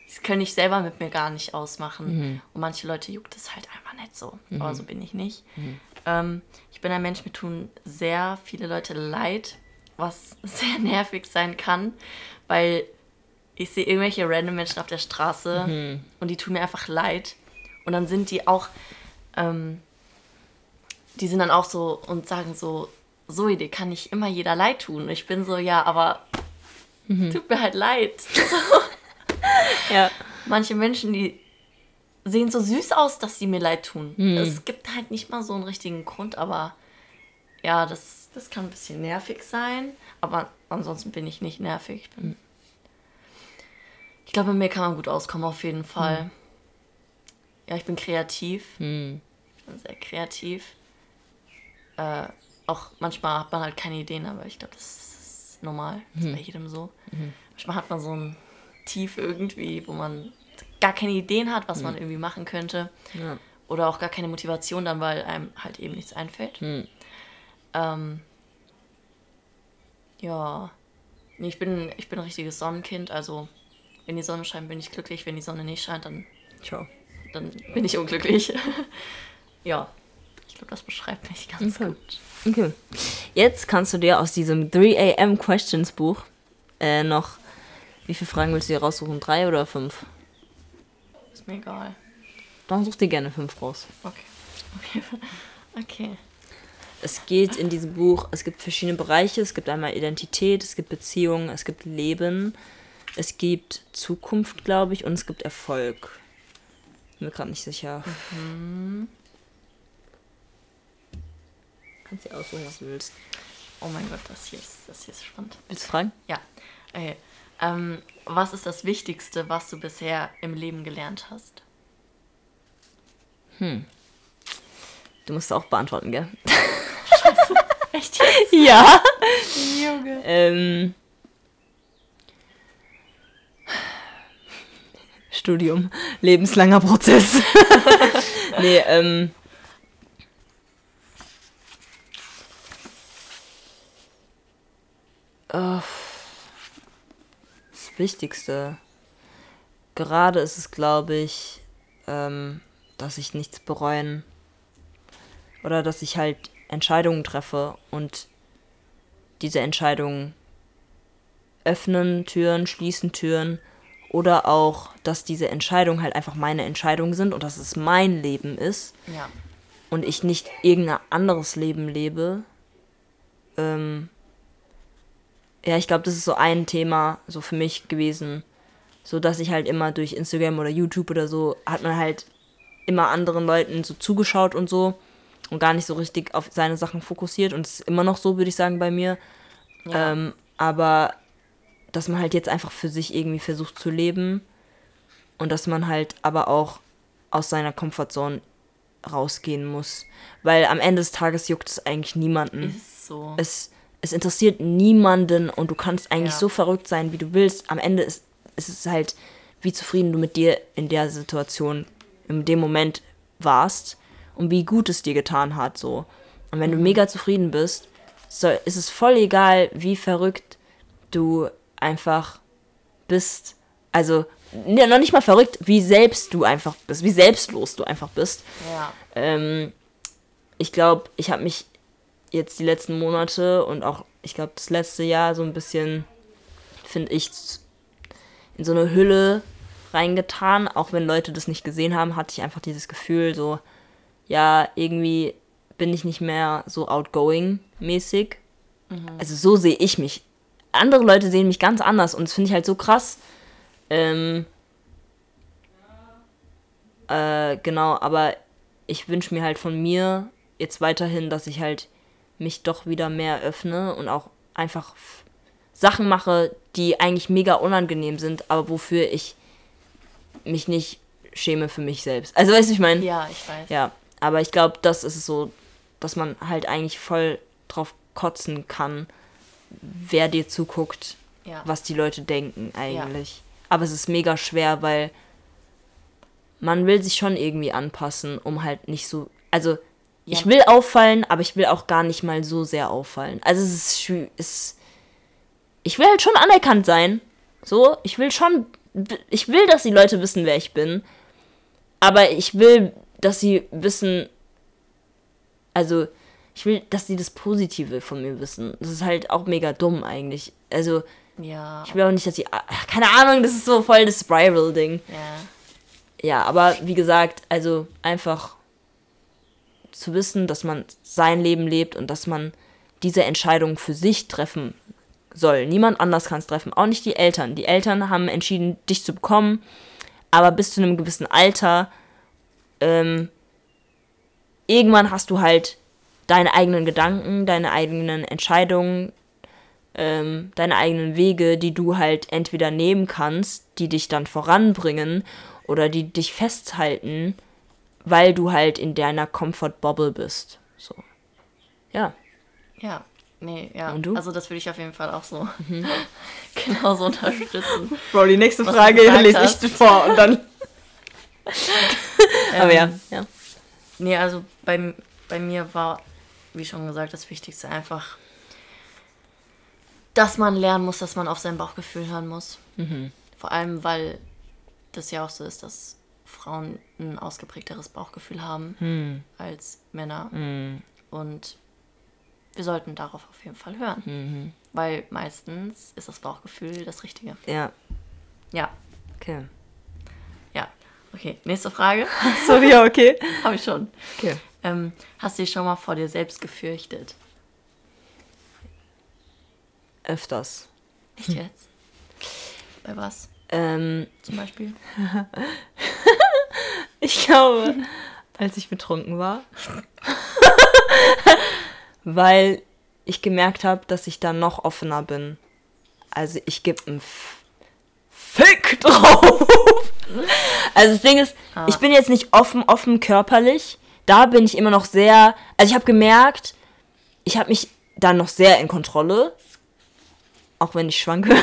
das könnte ich selber mit mir gar nicht ausmachen. Mhm. Und manche Leute juckt es halt einfach nicht so. Mhm. Aber so bin ich nicht. Mhm. Ähm, ich bin ein Mensch, mir tun sehr viele Leute leid, was sehr nervig sein kann, weil ich sehe irgendwelche random Menschen auf der Straße mhm. und die tun mir einfach leid. Und dann sind die auch, ähm, die sind dann auch so und sagen so, so dir kann nicht immer jeder leid tun. Und ich bin so, ja, aber mhm. tut mir halt leid. ja. Manche Menschen, die sehen so süß aus, dass sie mir leid tun. Mhm. Es gibt halt nicht mal so einen richtigen Grund, aber ja, das, das kann ein bisschen nervig sein. Aber ansonsten bin ich nicht nervig. Ich bin ich glaube, mit mir kann man gut auskommen, auf jeden Fall. Mhm. Ja, ich bin kreativ. Mhm. Ich bin sehr kreativ. Äh, auch manchmal hat man halt keine Ideen, aber ich glaube, das ist normal. Das ist mhm. bei jedem so. Mhm. Manchmal hat man so ein Tief irgendwie, wo man gar keine Ideen hat, was man mhm. irgendwie machen könnte. Ja. Oder auch gar keine Motivation dann, weil einem halt eben nichts einfällt. Mhm. Ähm, ja. Nee, ich bin, ich bin ein richtiges Sonnenkind, also wenn die Sonne scheint, bin ich glücklich. Wenn die Sonne nicht scheint, dann, Ciao. dann bin ich unglücklich. ja, ich glaube, das beschreibt mich ganz okay. gut. Okay. Jetzt kannst du dir aus diesem 3 AM Questions Buch äh, noch, wie viele Fragen willst du dir raussuchen? Drei oder fünf? Ist mir egal. Dann such dir gerne fünf raus. Okay. Okay. okay. Es geht in diesem Buch, es gibt verschiedene Bereiche. Es gibt einmal Identität, es gibt Beziehungen, es gibt Leben, es gibt Zukunft, glaube ich, und es gibt Erfolg. Bin mir gerade nicht sicher. Mhm. Kannst dir aussuchen, was du willst. Oh mein Gott, das hier ist, das hier ist spannend. Willst du fragen? Ja. Okay. Ähm, was ist das Wichtigste, was du bisher im Leben gelernt hast? Hm. Du musst auch beantworten, gell? Scheiße. Echt jetzt? Ja. Junge. Ähm, Studium, lebenslanger Prozess. nee, ähm. Oh, Wichtigste. Gerade ist es, glaube ich, ähm, dass ich nichts bereuen. Oder dass ich halt Entscheidungen treffe und diese Entscheidungen öffnen Türen, schließen Türen oder auch, dass diese Entscheidungen halt einfach meine Entscheidungen sind und dass es mein Leben ist. Ja. Und ich nicht irgendein anderes Leben lebe. Ähm ja, ich glaube, das ist so ein Thema so für mich gewesen. So dass ich halt immer durch Instagram oder YouTube oder so hat man halt immer anderen Leuten so zugeschaut und so und gar nicht so richtig auf seine Sachen fokussiert und es ist immer noch so, würde ich sagen, bei mir. Ja. Ähm, aber dass man halt jetzt einfach für sich irgendwie versucht zu leben und dass man halt aber auch aus seiner Komfortzone rausgehen muss. Weil am Ende des Tages juckt es eigentlich niemanden. Ist so. Es, es interessiert niemanden und du kannst eigentlich ja. so verrückt sein, wie du willst. Am Ende ist, ist es halt, wie zufrieden du mit dir in der Situation, in dem Moment warst und wie gut es dir getan hat. so. Und wenn mhm. du mega zufrieden bist, so, ist es voll egal, wie verrückt du einfach bist. Also ja, noch nicht mal verrückt, wie selbst du einfach bist, wie selbstlos du einfach bist. Ja. Ähm, ich glaube, ich habe mich jetzt die letzten Monate und auch, ich glaube, das letzte Jahr so ein bisschen, finde ich, in so eine Hülle reingetan. Auch wenn Leute das nicht gesehen haben, hatte ich einfach dieses Gefühl, so, ja, irgendwie bin ich nicht mehr so outgoing mäßig. Also so sehe ich mich. Andere Leute sehen mich ganz anders und das finde ich halt so krass. Ähm, äh, genau, aber ich wünsche mir halt von mir jetzt weiterhin, dass ich halt mich doch wieder mehr öffne und auch einfach Sachen mache, die eigentlich mega unangenehm sind, aber wofür ich mich nicht schäme für mich selbst. Also weißt du, ich meine? Ja, ich weiß. Ja, aber ich glaube, das ist so, dass man halt eigentlich voll drauf kotzen kann, wer dir zuguckt, Ja. was die Leute denken eigentlich. Aber es ist mega schwer, weil man will sich schon irgendwie anpassen, um halt nicht so. Also, ich Ja. will auffallen, aber ich will auch gar nicht mal so sehr auffallen. Also, es ist. Es, ich will halt schon anerkannt sein. So, ich will schon. Ich will, dass die Leute wissen, wer ich bin. Aber ich will, dass sie wissen. Also, ich will, dass sie das Positive von mir wissen. Das ist halt auch mega dumm eigentlich. Also, Ja. ich will auch nicht, dass sie. Keine Ahnung, das ist so voll das Spiral-Ding. ja. Ja, aber wie gesagt, also einfach zu wissen, dass man sein Leben lebt und dass man diese Entscheidung für sich treffen soll. Niemand anders kann es treffen, auch nicht die Eltern. Die Eltern haben entschieden, dich zu bekommen, aber bis zu einem gewissen Alter, ähm, irgendwann hast du halt deine eigenen Gedanken, deine eigenen Entscheidungen, ähm, deine eigenen Wege, die du halt entweder nehmen kannst, die dich dann voranbringen oder die dich festhalten, weil du halt in deiner Comfort Bubble bist. So. Ja. Ja. Nee, ja. Und du? Mhm. Also das würde ich auf jeden Fall auch so genauso unterstützen. Bro, die nächste Was Frage lese ich hast. dir vor und dann. Aber ja, Ähm, ja. Nee, also bei, bei mir war, wie schon gesagt, das Wichtigste einfach, dass man lernen muss, dass man auf sein Bauchgefühl hören muss. Mhm. Vor allem, weil das ja auch so ist, dass Frauen ein ausgeprägteres Bauchgefühl haben Hm. als Männer. Mhm. Und wir sollten darauf auf jeden Fall hören. Mhm. Weil meistens ist das Bauchgefühl das Richtige. Ja, Ja, okay. ja. Okay, nächste Frage. Sorry, ja, okay. Habe ich schon. Okay. Ähm, hast du dich schon mal vor dir selbst gefürchtet? Öfters. Echt jetzt? Bei was Ähm, zum Beispiel? ich glaube, als ich betrunken war. Weil ich gemerkt habe, dass ich da noch offener bin. Also ich gebe einen Fick drauf. Also das Ding ist, ich bin jetzt nicht offen, offen körperlich. Da bin ich immer noch sehr. Also ich habe gemerkt, ich habe mich da noch sehr in Kontrolle. Auch wenn ich schwanke.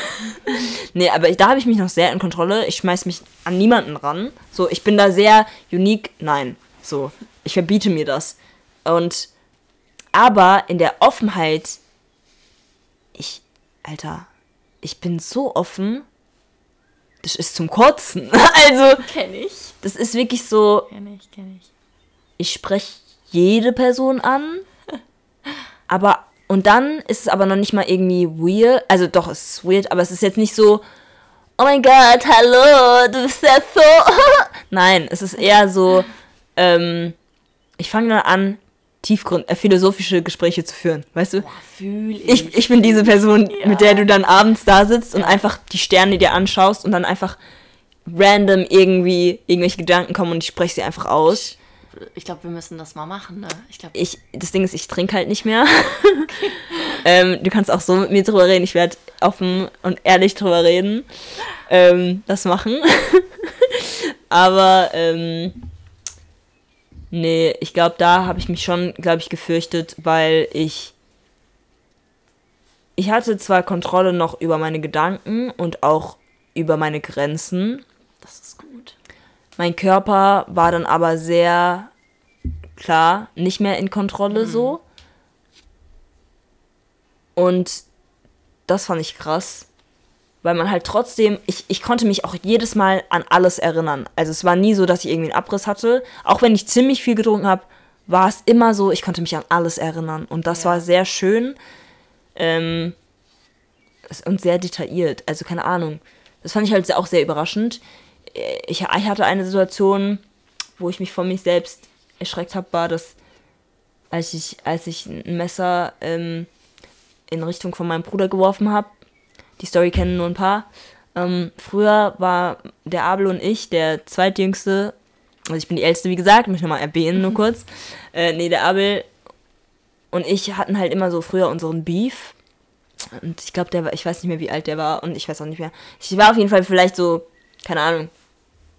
nee, aber da habe ich mich noch sehr in Kontrolle. Ich schmeiß mich an niemanden ran. So, ich bin da sehr unique. Nein. So, ich verbiete mir das. Und aber in der Offenheit, ich, Alter, ich bin so offen. Das ist zum Kotzen. Also, Kenn ich. das ist wirklich so, Kenn ich, kenn ich. ich spreche jede Person an, aber und dann ist es aber noch nicht mal irgendwie weird. Also doch, es ist weird, aber es ist jetzt nicht so, oh mein Gott, hallo, du bist ja so. Nein, es ist eher so, ähm, ich fange dann an, tiefgrund, äh, philosophische Gespräche zu führen, weißt du? Fühl ich. Ich, ich bin diese Person, Ja. mit der du dann abends da sitzt und einfach die Sterne dir anschaust und dann einfach random irgendwie irgendwelche Gedanken kommen und ich spreche sie einfach aus. Ich glaube, wir müssen das mal machen, ne? Ich glaube, ich, das Ding ist, ich trinke halt nicht mehr. ähm, du kannst auch so mit mir drüber reden. Ich werde offen und ehrlich drüber reden. Ähm, das machen. Aber ähm, nee, ich glaube, da habe ich mich schon, glaube ich, gefürchtet, weil ich ich hatte zwar Kontrolle noch über meine Gedanken und auch über meine Grenzen. Mein Körper war dann aber sehr klar nicht mehr in Kontrolle so. Und das fand ich krass, weil man halt trotzdem, ich, ich konnte mich auch jedes Mal an alles erinnern. Also es war nie so, dass ich irgendwie einen Abriss hatte. Auch wenn ich ziemlich viel getrunken habe, war es immer so, ich konnte mich an alles erinnern. Und das Ja. war sehr schön ähm, und sehr detailliert. Also keine Ahnung. Das fand ich halt auch sehr überraschend. Ich, ich hatte eine Situation, wo ich mich von mich selbst erschreckt habe, war, dass als ich, als ich ein Messer ähm, in Richtung von meinem Bruder geworfen habe, die Story kennen nur ein paar. Ähm, früher war der Abel und ich, der zweitjüngste, also ich bin die älteste, wie gesagt, muss ich nochmal erwähnen, nur kurz. Äh, nee, der Abel und ich hatten halt immer so früher unseren Beef. Und ich glaube, der war, ich weiß nicht mehr, wie alt der war und ich weiß auch nicht mehr. Ich war auf jeden Fall vielleicht so, keine Ahnung,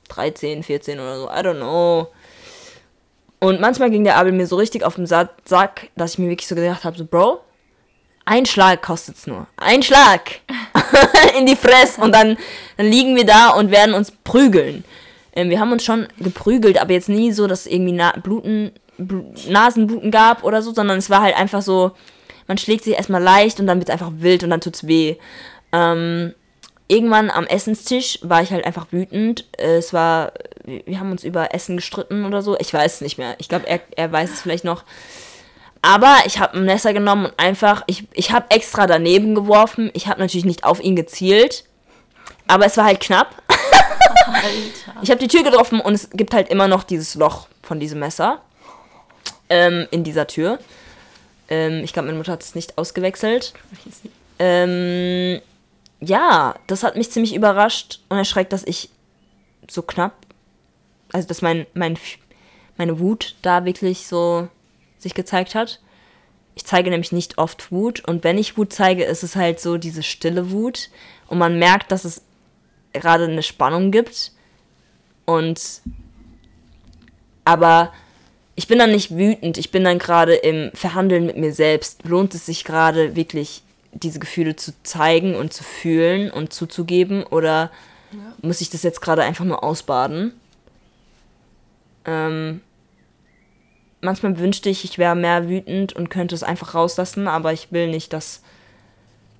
13, 14 oder so, I don't know. Und manchmal ging der Abel mir so richtig auf den Sa- Sack, dass ich mir wirklich so gedacht habe, so, Bro, ein Schlag kostet's nur. Ein Schlag in die Fresse und dann, dann liegen wir da und werden uns prügeln. Ähm, wir haben uns schon geprügelt, aber jetzt nie so, dass es irgendwie Na Bluten, Bl Nasenbluten gab oder so, sondern es war halt einfach so, man schlägt sich erstmal leicht und dann wird's einfach wild und dann tut's weh. Ähm, irgendwann am Essenstisch war ich halt einfach wütend. Äh, Es war, wir wir haben uns über Essen gestritten oder so. Ich weiß es nicht mehr. Ich glaube, er, er weiß es vielleicht noch. Aber ich habe ein Messer genommen und einfach, ich, ich habe extra daneben geworfen. Ich habe natürlich nicht auf ihn gezielt. Aber es war halt knapp. Alter. Ich habe die Tür getroffen und es gibt halt immer noch dieses Loch von diesem Messer ähm, in dieser Tür. Ähm, ich glaube, meine Mutter hat es nicht ausgewechselt. Crazy. Ähm, ja, das hat mich ziemlich überrascht und erschreckt, dass ich so knapp, also dass mein, mein, meine Wut da wirklich so sich gezeigt hat. Ich zeige nämlich nicht oft Wut und wenn ich Wut zeige, ist es halt so diese stille Wut und man merkt, dass es gerade eine Spannung gibt und aber ich bin dann nicht wütend, ich bin dann gerade im Verhandeln mit mir selbst. Lohnt es sich gerade wirklich, diese Gefühle zu zeigen und zu fühlen und zuzugeben? Oder muss ich das jetzt gerade einfach nur ausbaden? Ähm, manchmal wünschte ich, ich wäre mehr wütend und könnte es einfach rauslassen, aber ich will nicht, dass,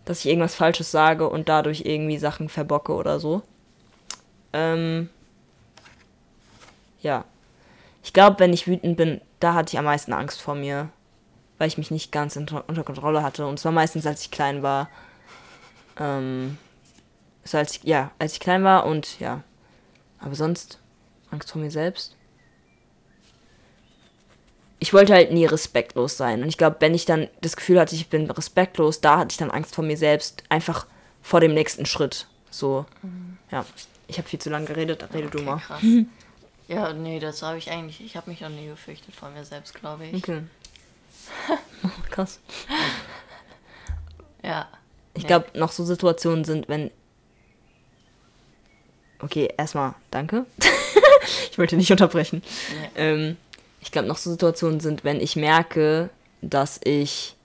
dass ich irgendwas Falsches sage und dadurch irgendwie Sachen verbocke oder so. Ähm, ja. Ich glaube, wenn ich wütend bin, da hatte ich am meisten Angst vor mir, weil ich mich nicht ganz unter, unter Kontrolle hatte. Und zwar meistens, als ich klein war. Ähm, so als ich, ja, als ich klein war und ja. Aber sonst Angst vor mir selbst. Ich wollte halt nie respektlos sein. Und ich glaube, wenn ich dann das Gefühl hatte, ich bin respektlos, da hatte ich dann Angst vor mir selbst. Einfach vor dem nächsten Schritt. So, ja. Ich habe viel zu lange geredet, rede du Okay, mal. krass. Ja, nee, das habe ich eigentlich. Ich habe mich noch nie gefürchtet vor mir selbst, glaube ich. Okay. Krass. Ja. Ich Nee. glaube, noch so Situationen sind, wenn. Okay, erstmal danke. ich wollte nicht unterbrechen. Nee. Ähm, ich glaube, noch so Situationen sind, wenn ich merke, dass ich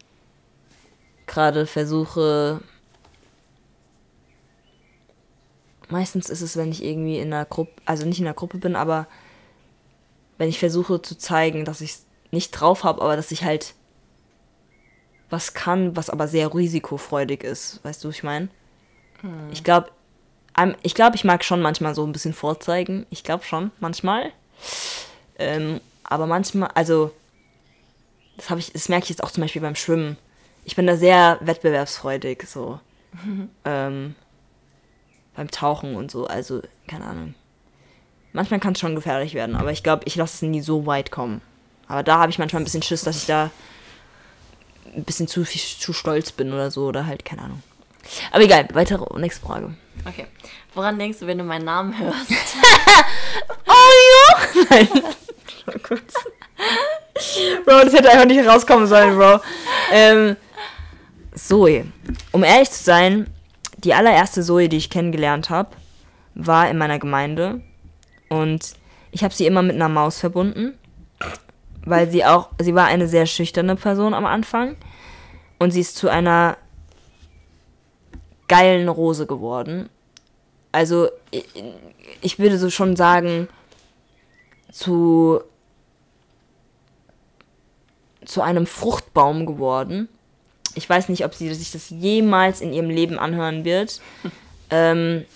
gerade versuche. Meistens ist es, wenn ich irgendwie in einer Gruppe, also nicht in einer Gruppe bin, aber wenn ich versuche zu zeigen, dass ich es nicht drauf habe, aber dass ich halt was kann, was aber sehr risikofreudig ist. Weißt du, was ich meine? Ich glaube, ich glaube, ich mag schon manchmal so ein bisschen vorzeigen. Ich glaube schon, manchmal. Ähm, aber manchmal, also, das habe ich, das merke ich jetzt auch zum Beispiel beim Schwimmen. Ich bin da sehr wettbewerbsfreudig, so. ähm, beim Tauchen und so, also, keine Ahnung. Manchmal kann es schon gefährlich werden, aber ich glaube, ich lasse es nie so weit kommen. Aber da habe ich manchmal ein bisschen Schiss, dass ich da ein bisschen zu, viel, zu stolz bin oder so, oder halt, keine Ahnung. Aber egal, weitere, nächste Frage. Okay. Woran denkst du, wenn du meinen Namen hörst? Oh ja! Nein. Oh Gott. Bro, das hätte einfach nicht rauskommen sollen, Bro. Ähm, Zoe. Um ehrlich zu sein, die allererste Zoe, die ich kennengelernt habe, war in meiner Gemeinde. Und ich habe sie immer mit einer Maus verbunden. Weil sie auch, sie war eine sehr schüchterne Person am Anfang. Und sie ist zu einer geilen Rose geworden. Also, ich, ich würde so schon sagen, zu, zu einem Fruchtbaum geworden. Ich weiß nicht, ob sie sich das jemals in ihrem Leben anhören wird. Ähm,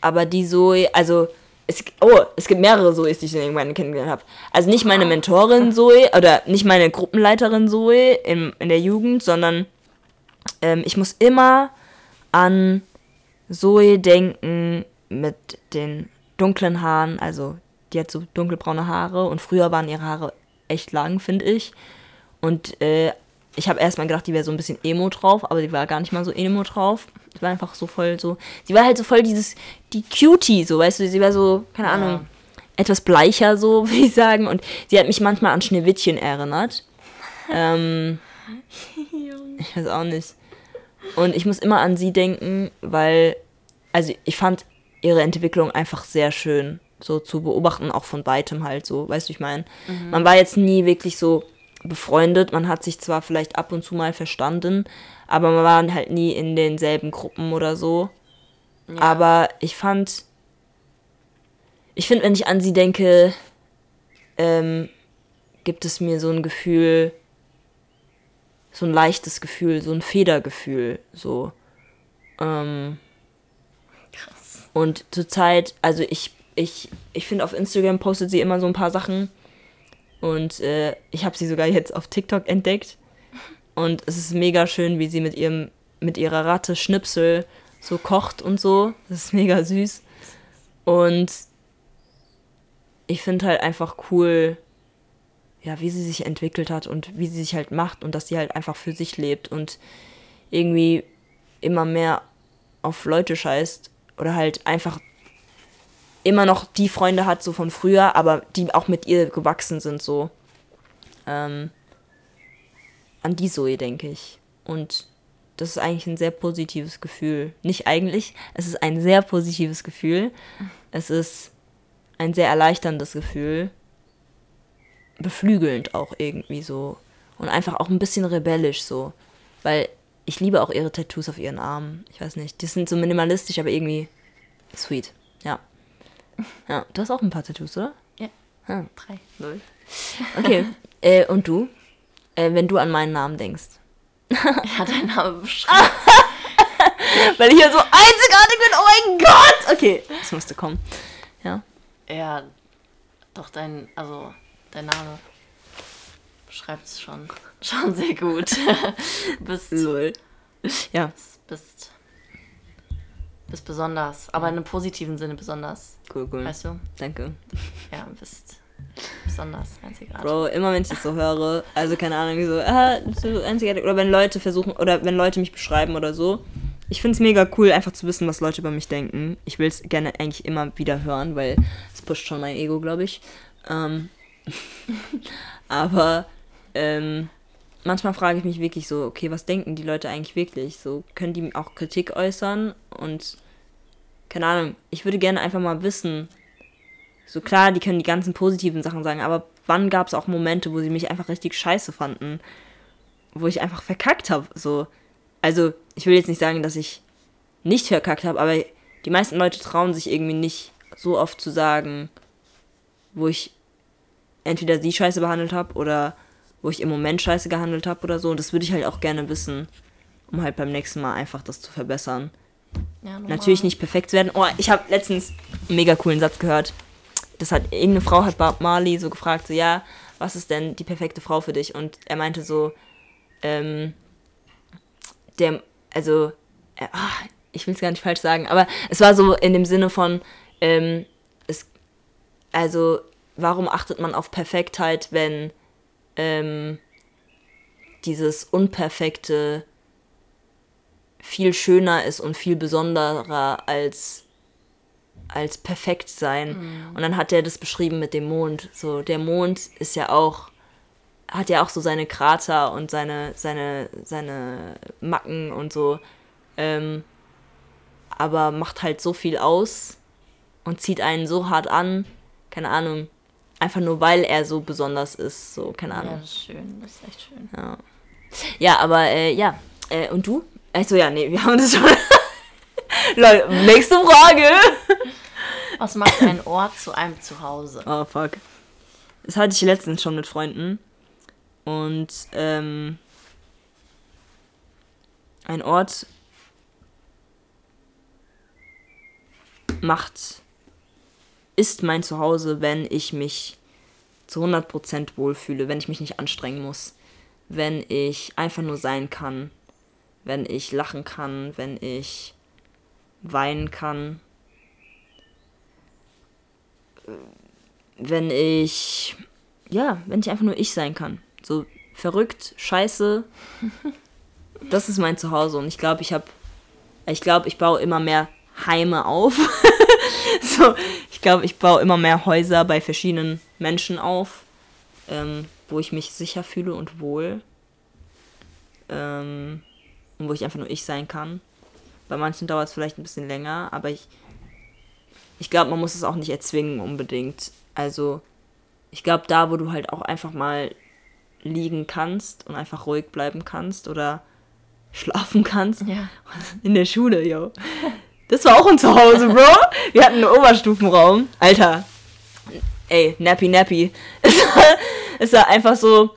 aber die Zoe, also es, oh, es gibt mehrere Zoes, die ich irgendwann kennengelernt habe. Also nicht meine Mentorin Zoe oder nicht meine Gruppenleiterin Zoe in, in der Jugend, sondern ähm, ich muss immer an Zoe denken mit den dunklen Haaren, also die hat so dunkelbraune Haare und früher waren ihre Haare echt lang, finde ich. Und äh, ich habe erstmal gedacht, die wäre so ein bisschen Emo drauf, aber die war gar nicht mal so Emo drauf. Die war einfach so voll so. Sie war halt so voll dieses, die Cutie, so, weißt du, sie war so, keine Ja. Ahnung, etwas bleicher, so, würde ich sagen. Und sie hat mich manchmal an Schneewittchen erinnert. Ähm, ich weiß auch nicht. Und ich muss immer an sie denken, weil, also ich fand ihre Entwicklung einfach sehr schön, so zu beobachten, auch von weitem halt so, weißt du, ich meine. Man war jetzt nie wirklich so befreundet, man hat sich zwar vielleicht ab und zu mal verstanden, aber man war halt nie in denselben Gruppen oder so. Aber ich fand, ich finde, wenn ich an sie denke, ähm, gibt es mir so ein Gefühl, so ein leichtes Gefühl, so ein Federgefühl, so. Ähm, Krass. und zurzeit, also ich, ich, ich finde auf Instagram postet sie immer so ein paar Sachen. Und äh, ich habe sie sogar jetzt auf TikTok entdeckt. Und es ist mega schön, wie sie mit ihrem, mit ihrer Ratte Schnipsel so kocht und so. Das ist mega süß. Und ich finde halt einfach cool, ja, wie sie sich entwickelt hat und wie sie sich halt macht und dass sie halt einfach für sich lebt und irgendwie immer mehr auf Leute scheißt oder halt einfach immer noch die Freunde hat, so von früher, aber die auch mit ihr gewachsen sind, so. Ähm, an die Zoe, denke ich. Und das ist eigentlich ein sehr positives Gefühl. Nicht eigentlich, es ist ein sehr positives Gefühl. Es ist ein sehr erleichterndes Gefühl. Beflügelnd auch irgendwie so. Und einfach auch ein bisschen rebellisch so. Weil ich liebe auch ihre Tattoos auf ihren Armen. Ich weiß nicht, die sind so minimalistisch, aber irgendwie sweet. Ja. Ja, du hast auch ein paar Tattoos, oder? Ja, Ja. drei. Null. Okay. äh, und du? Äh, wenn du an meinen Namen denkst. Ja, dein Name beschreibt. Weil ich ja so einzigartig bin, oh mein Gott! Okay, das musste kommen. Ja. ja, doch dein, also dein Name beschreibt es schon, schon sehr gut. bist, Lol. Ja, bist, bist besonders, aber in einem positiven Sinne besonders. cool, cool. Weißt du? Danke. Ja, bist besonders einzigartig. Bro, immer wenn ich das so höre, also keine Ahnung, so, ah, bist du einzigartig, oder wenn Leute versuchen, oder wenn Leute mich beschreiben oder so, ich finde es mega cool, einfach zu wissen, was Leute über mich denken. Ich will es gerne eigentlich immer wieder hören, weil es pusht schon mein Ego, glaube ich. Ähm, aber ähm, manchmal frage ich mich wirklich so, okay, was denken die Leute eigentlich wirklich? So, können die auch Kritik äußern? Und keine Ahnung, ich würde gerne einfach mal wissen, so klar, die können die ganzen positiven Sachen sagen, aber wann gab es auch Momente, wo sie mich einfach richtig scheiße fanden? Wo ich einfach verkackt habe, so. Also, ich will jetzt nicht sagen, dass ich nicht verkackt habe, aber die meisten Leute trauen sich irgendwie nicht so oft zu sagen, wo ich entweder sie scheiße behandelt habe oder wo ich im Moment scheiße gehandelt habe oder so. Und das würde ich halt auch gerne wissen, um halt beim nächsten Mal einfach das zu verbessern. Ja. Natürlich nicht perfekt werden. Oh, ich habe letztens einen mega coolen Satz gehört. Das hat irgendeine Frau hat Bob Marley so gefragt, so ja, was ist denn die perfekte Frau für dich? Und er meinte so, ähm, der, also, äh, ah, ich will es gar nicht falsch sagen, aber es war so in dem Sinne von, ähm, es, also, warum achtet man auf Perfektheit, wenn ähm, dieses Unperfekte viel schöner ist und viel besonderer als als perfekt sein. Und dann hat er das beschrieben mit dem Mond. So, der Mond ist ja auch, hat ja auch so seine Krater und seine, seine, seine Macken und so. Ähm, aber macht halt so viel aus und zieht einen so hart an. Keine Ahnung einfach nur weil er so besonders ist, so, keine Ahnung. Ja, das ist schön, das ist echt schön. Ja, ja aber äh, ja, äh, und du? Achso, ja, nee, wir haben das schon. Leute, nächste Frage. Was macht ein Ort zu einem Zuhause? Oh, fuck. Das hatte ich letztens schon mit Freunden. Und, ähm, ein Ort macht ist mein Zuhause, wenn ich mich zu 100% wohlfühle, wenn ich mich nicht anstrengen muss, wenn ich einfach nur sein kann, wenn ich lachen kann, wenn ich weinen kann, wenn ich, ja, wenn ich einfach nur ich sein kann. So verrückt, scheiße. Das ist mein Zuhause und ich glaube, ich habe, ich glaube, ich baue immer mehr Heime auf. so, ich glaube, ich baue immer mehr Häuser bei verschiedenen Menschen auf, ähm, wo ich mich sicher fühle und wohl. Ähm, und wo ich einfach nur ich sein kann. Bei manchen dauert es vielleicht ein bisschen länger, aber ich, ich glaube, man muss es auch nicht erzwingen unbedingt. Also, ich glaube, da, wo du halt auch einfach mal liegen kannst und einfach ruhig bleiben kannst oder schlafen kannst. Ja. In der Schule, yo. Das war auch ein Zuhause, Bro. Wir hatten einen Oberstufenraum. Alter. Ey, nappy nappy. Es war, es war einfach so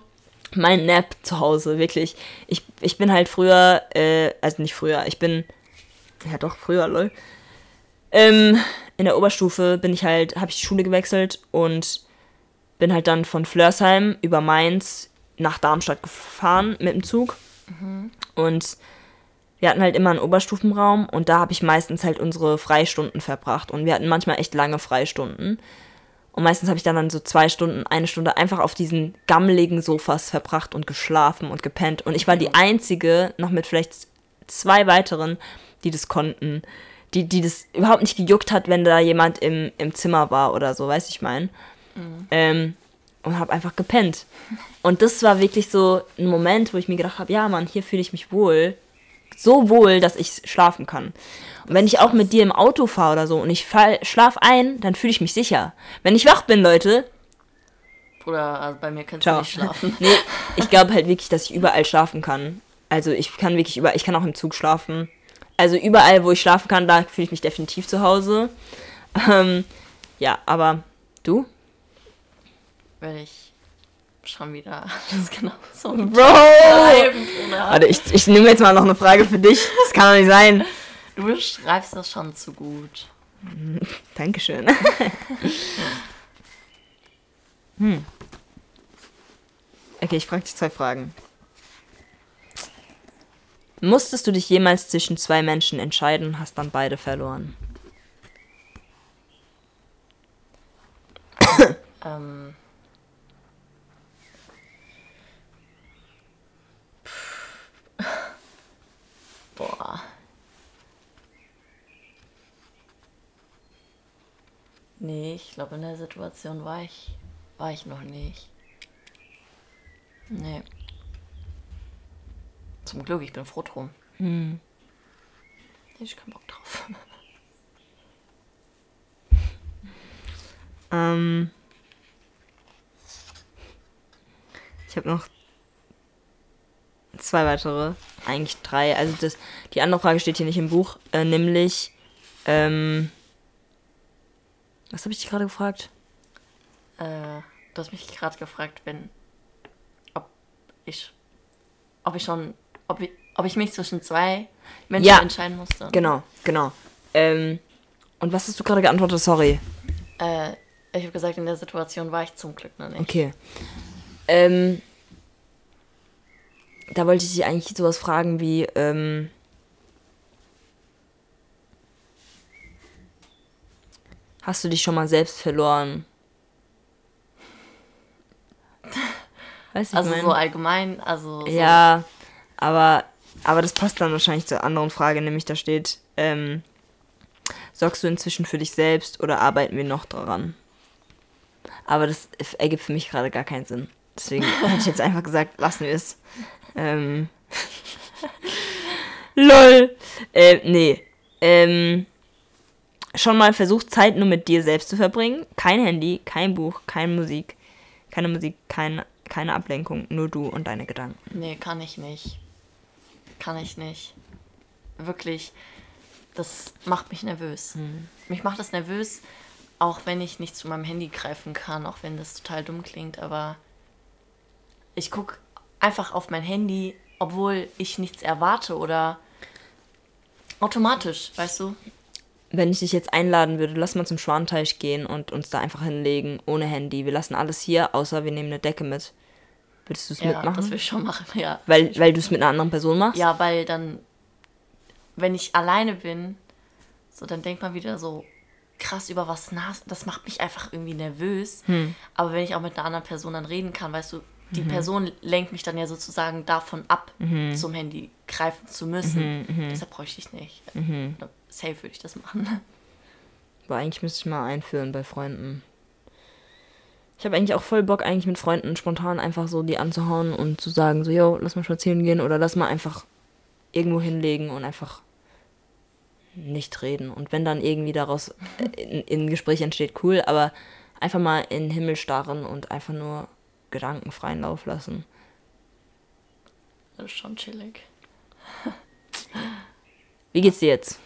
mein Nap zu Hause, wirklich. Ich, ich bin halt früher, äh, also nicht früher, ich bin, ja doch, früher, lol. Ähm, in der Oberstufe bin ich halt, habe ich die Schule gewechselt und bin halt dann von Flörsheim über Mainz nach Darmstadt gefahren mit dem Zug. Und wir hatten halt immer einen Oberstufenraum und da habe ich meistens halt unsere Freistunden verbracht. Und wir hatten manchmal echt lange Freistunden. Und meistens habe ich dann, dann so zwei Stunden, eine Stunde einfach auf diesen gammeligen Sofas verbracht und geschlafen und gepennt. Und ich war die Einzige, noch mit vielleicht zwei weiteren, die das konnten. Die, die das überhaupt nicht gejuckt hat, wenn da jemand im, im Zimmer war oder so, weiß ich mein. Ähm, und habe einfach gepennt. Und das war wirklich so ein Moment, wo ich mir gedacht habe, ja Mann, hier fühle ich mich wohl. So wohl, dass ich schlafen kann. Und wenn ich auch mit dir im Auto fahre oder so und ich fall, schlaf ein, dann fühle ich mich sicher. Wenn ich wach bin, Leute, Bruder, also bei mir kannst ciao. du nicht schlafen. nee, ich glaube halt wirklich, dass ich überall schlafen kann. Also ich kann wirklich überall, ich kann auch im Zug schlafen. Also überall, wo ich schlafen kann, da fühle ich mich definitiv zu Hause. Ähm, ja, aber du? Werde ich schon wieder das genau so Bro! Warte, ich, ich nehme jetzt mal noch eine Frage für dich. Das kann doch nicht sein. Du beschreibst das schon zu gut. Dankeschön. hm. Okay, ich frage dich zwei Fragen. Musstest du dich jemals zwischen zwei Menschen entscheiden und hast dann beide verloren? Ähm. Boah. Nee, ich glaube, in der Situation war ich, war ich noch nicht. Nee. Zum Glück, ich bin froh drum. Hm. Hätte ich keinen Bock drauf. Ähm, ich habe noch zwei weitere, eigentlich drei. Also das, die andere Frage steht hier nicht im Buch, äh, nämlich, ähm, was habe ich dich gerade gefragt? Äh, du hast mich gerade gefragt, wenn, ob ich, ob ich schon, ob ich, ob ich mich zwischen zwei Menschen Ja. entscheiden musste. Genau, genau. Ähm, und was hast du gerade geantwortet? Sorry. Äh, ich habe gesagt, in der Situation war ich zum Glück noch nicht. Okay. Ähm, da wollte ich dich eigentlich sowas fragen wie, ähm, hast du dich schon mal selbst verloren? Weißt du, Also ich mein? so allgemein, also so, Ja, aber, aber das passt dann wahrscheinlich zur anderen Frage, nämlich da steht, ähm, sorgst du inzwischen für dich selbst oder arbeiten wir noch daran? Aber das ergibt für mich gerade gar keinen Sinn. Deswegen hätte ich jetzt einfach gesagt, lassen wir es. Ähm, lol. Äh, nee. Ähm, schon mal versucht, Zeit nur mit dir selbst zu verbringen. Kein Handy, kein Buch, keine Musik. Keine Musik, kein, keine Ablenkung. Nur du und deine Gedanken. Nee, kann ich nicht. Kann ich nicht. Wirklich, das macht mich nervös. Mich macht das nervös, auch wenn ich nicht zu meinem Handy greifen kann, auch wenn das total dumm klingt, aber ich gucke einfach auf mein Handy, obwohl ich nichts erwarte oder automatisch, weißt du? wenn ich dich jetzt einladen würde, lass mal zum Schwanteich gehen und uns da einfach hinlegen, ohne Handy. Wir lassen alles hier, außer wir nehmen eine Decke mit. Würdest du es Ja, mitmachen? das will ich schon machen, ja. weil weil du es mit einer anderen Person machst? Ja, weil dann, wenn ich alleine bin, so dann denkt man wieder so krass über was nach. Das macht mich einfach irgendwie nervös. Hm. Aber wenn ich auch mit einer anderen Person dann reden kann, weißt du, die Mhm. Person lenkt mich dann ja sozusagen davon ab, zum Handy greifen zu müssen. Mhm, Deshalb bräuchte ich nicht. Safe würde ich das machen. Aber eigentlich müsste ich mal einführen bei Freunden. Ich habe eigentlich auch voll Bock, eigentlich mit Freunden spontan einfach so die anzuhauen und zu sagen, so, yo, lass mal spazieren gehen oder lass mal einfach irgendwo hinlegen und einfach nicht reden. Und wenn dann irgendwie daraus in ein Gespräch entsteht, cool, aber einfach mal in den Himmel starren und einfach nur Gedanken freien Lauf lassen. Das ist schon chillig. Wie geht's dir jetzt?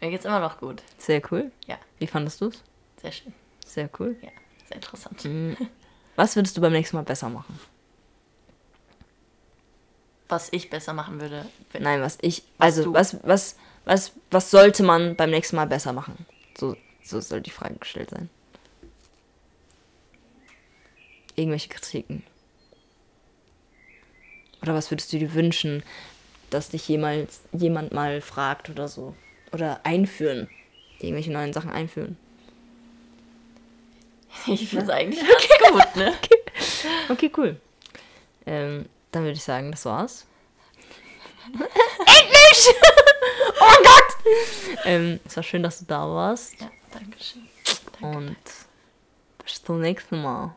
Mir geht's immer noch gut. Sehr cool. Ja, Wie fandest du's? sehr schön. Sehr cool. Ja, sehr interessant. Mhm. Was würdest du beim nächsten Mal besser machen? Was ich besser machen würde, Nein, was ich. Was Also, du- was, was, was, was sollte man beim nächsten Mal besser machen? So, so soll die Frage gestellt sein. Irgendwelche Kritiken. Oder was würdest du dir wünschen, dass dich jemals, jemand mal fragt oder so? Oder einführen. Irgendwelche neuen Sachen einführen. ich finde es eigentlich ganz gut, ne? Okay, cool. Ähm, dann würde ich sagen, das war's. Endlich! oh Gott! Ähm, es war schön, dass du da warst. Ja, danke schön. Und bis zum nächsten Mal.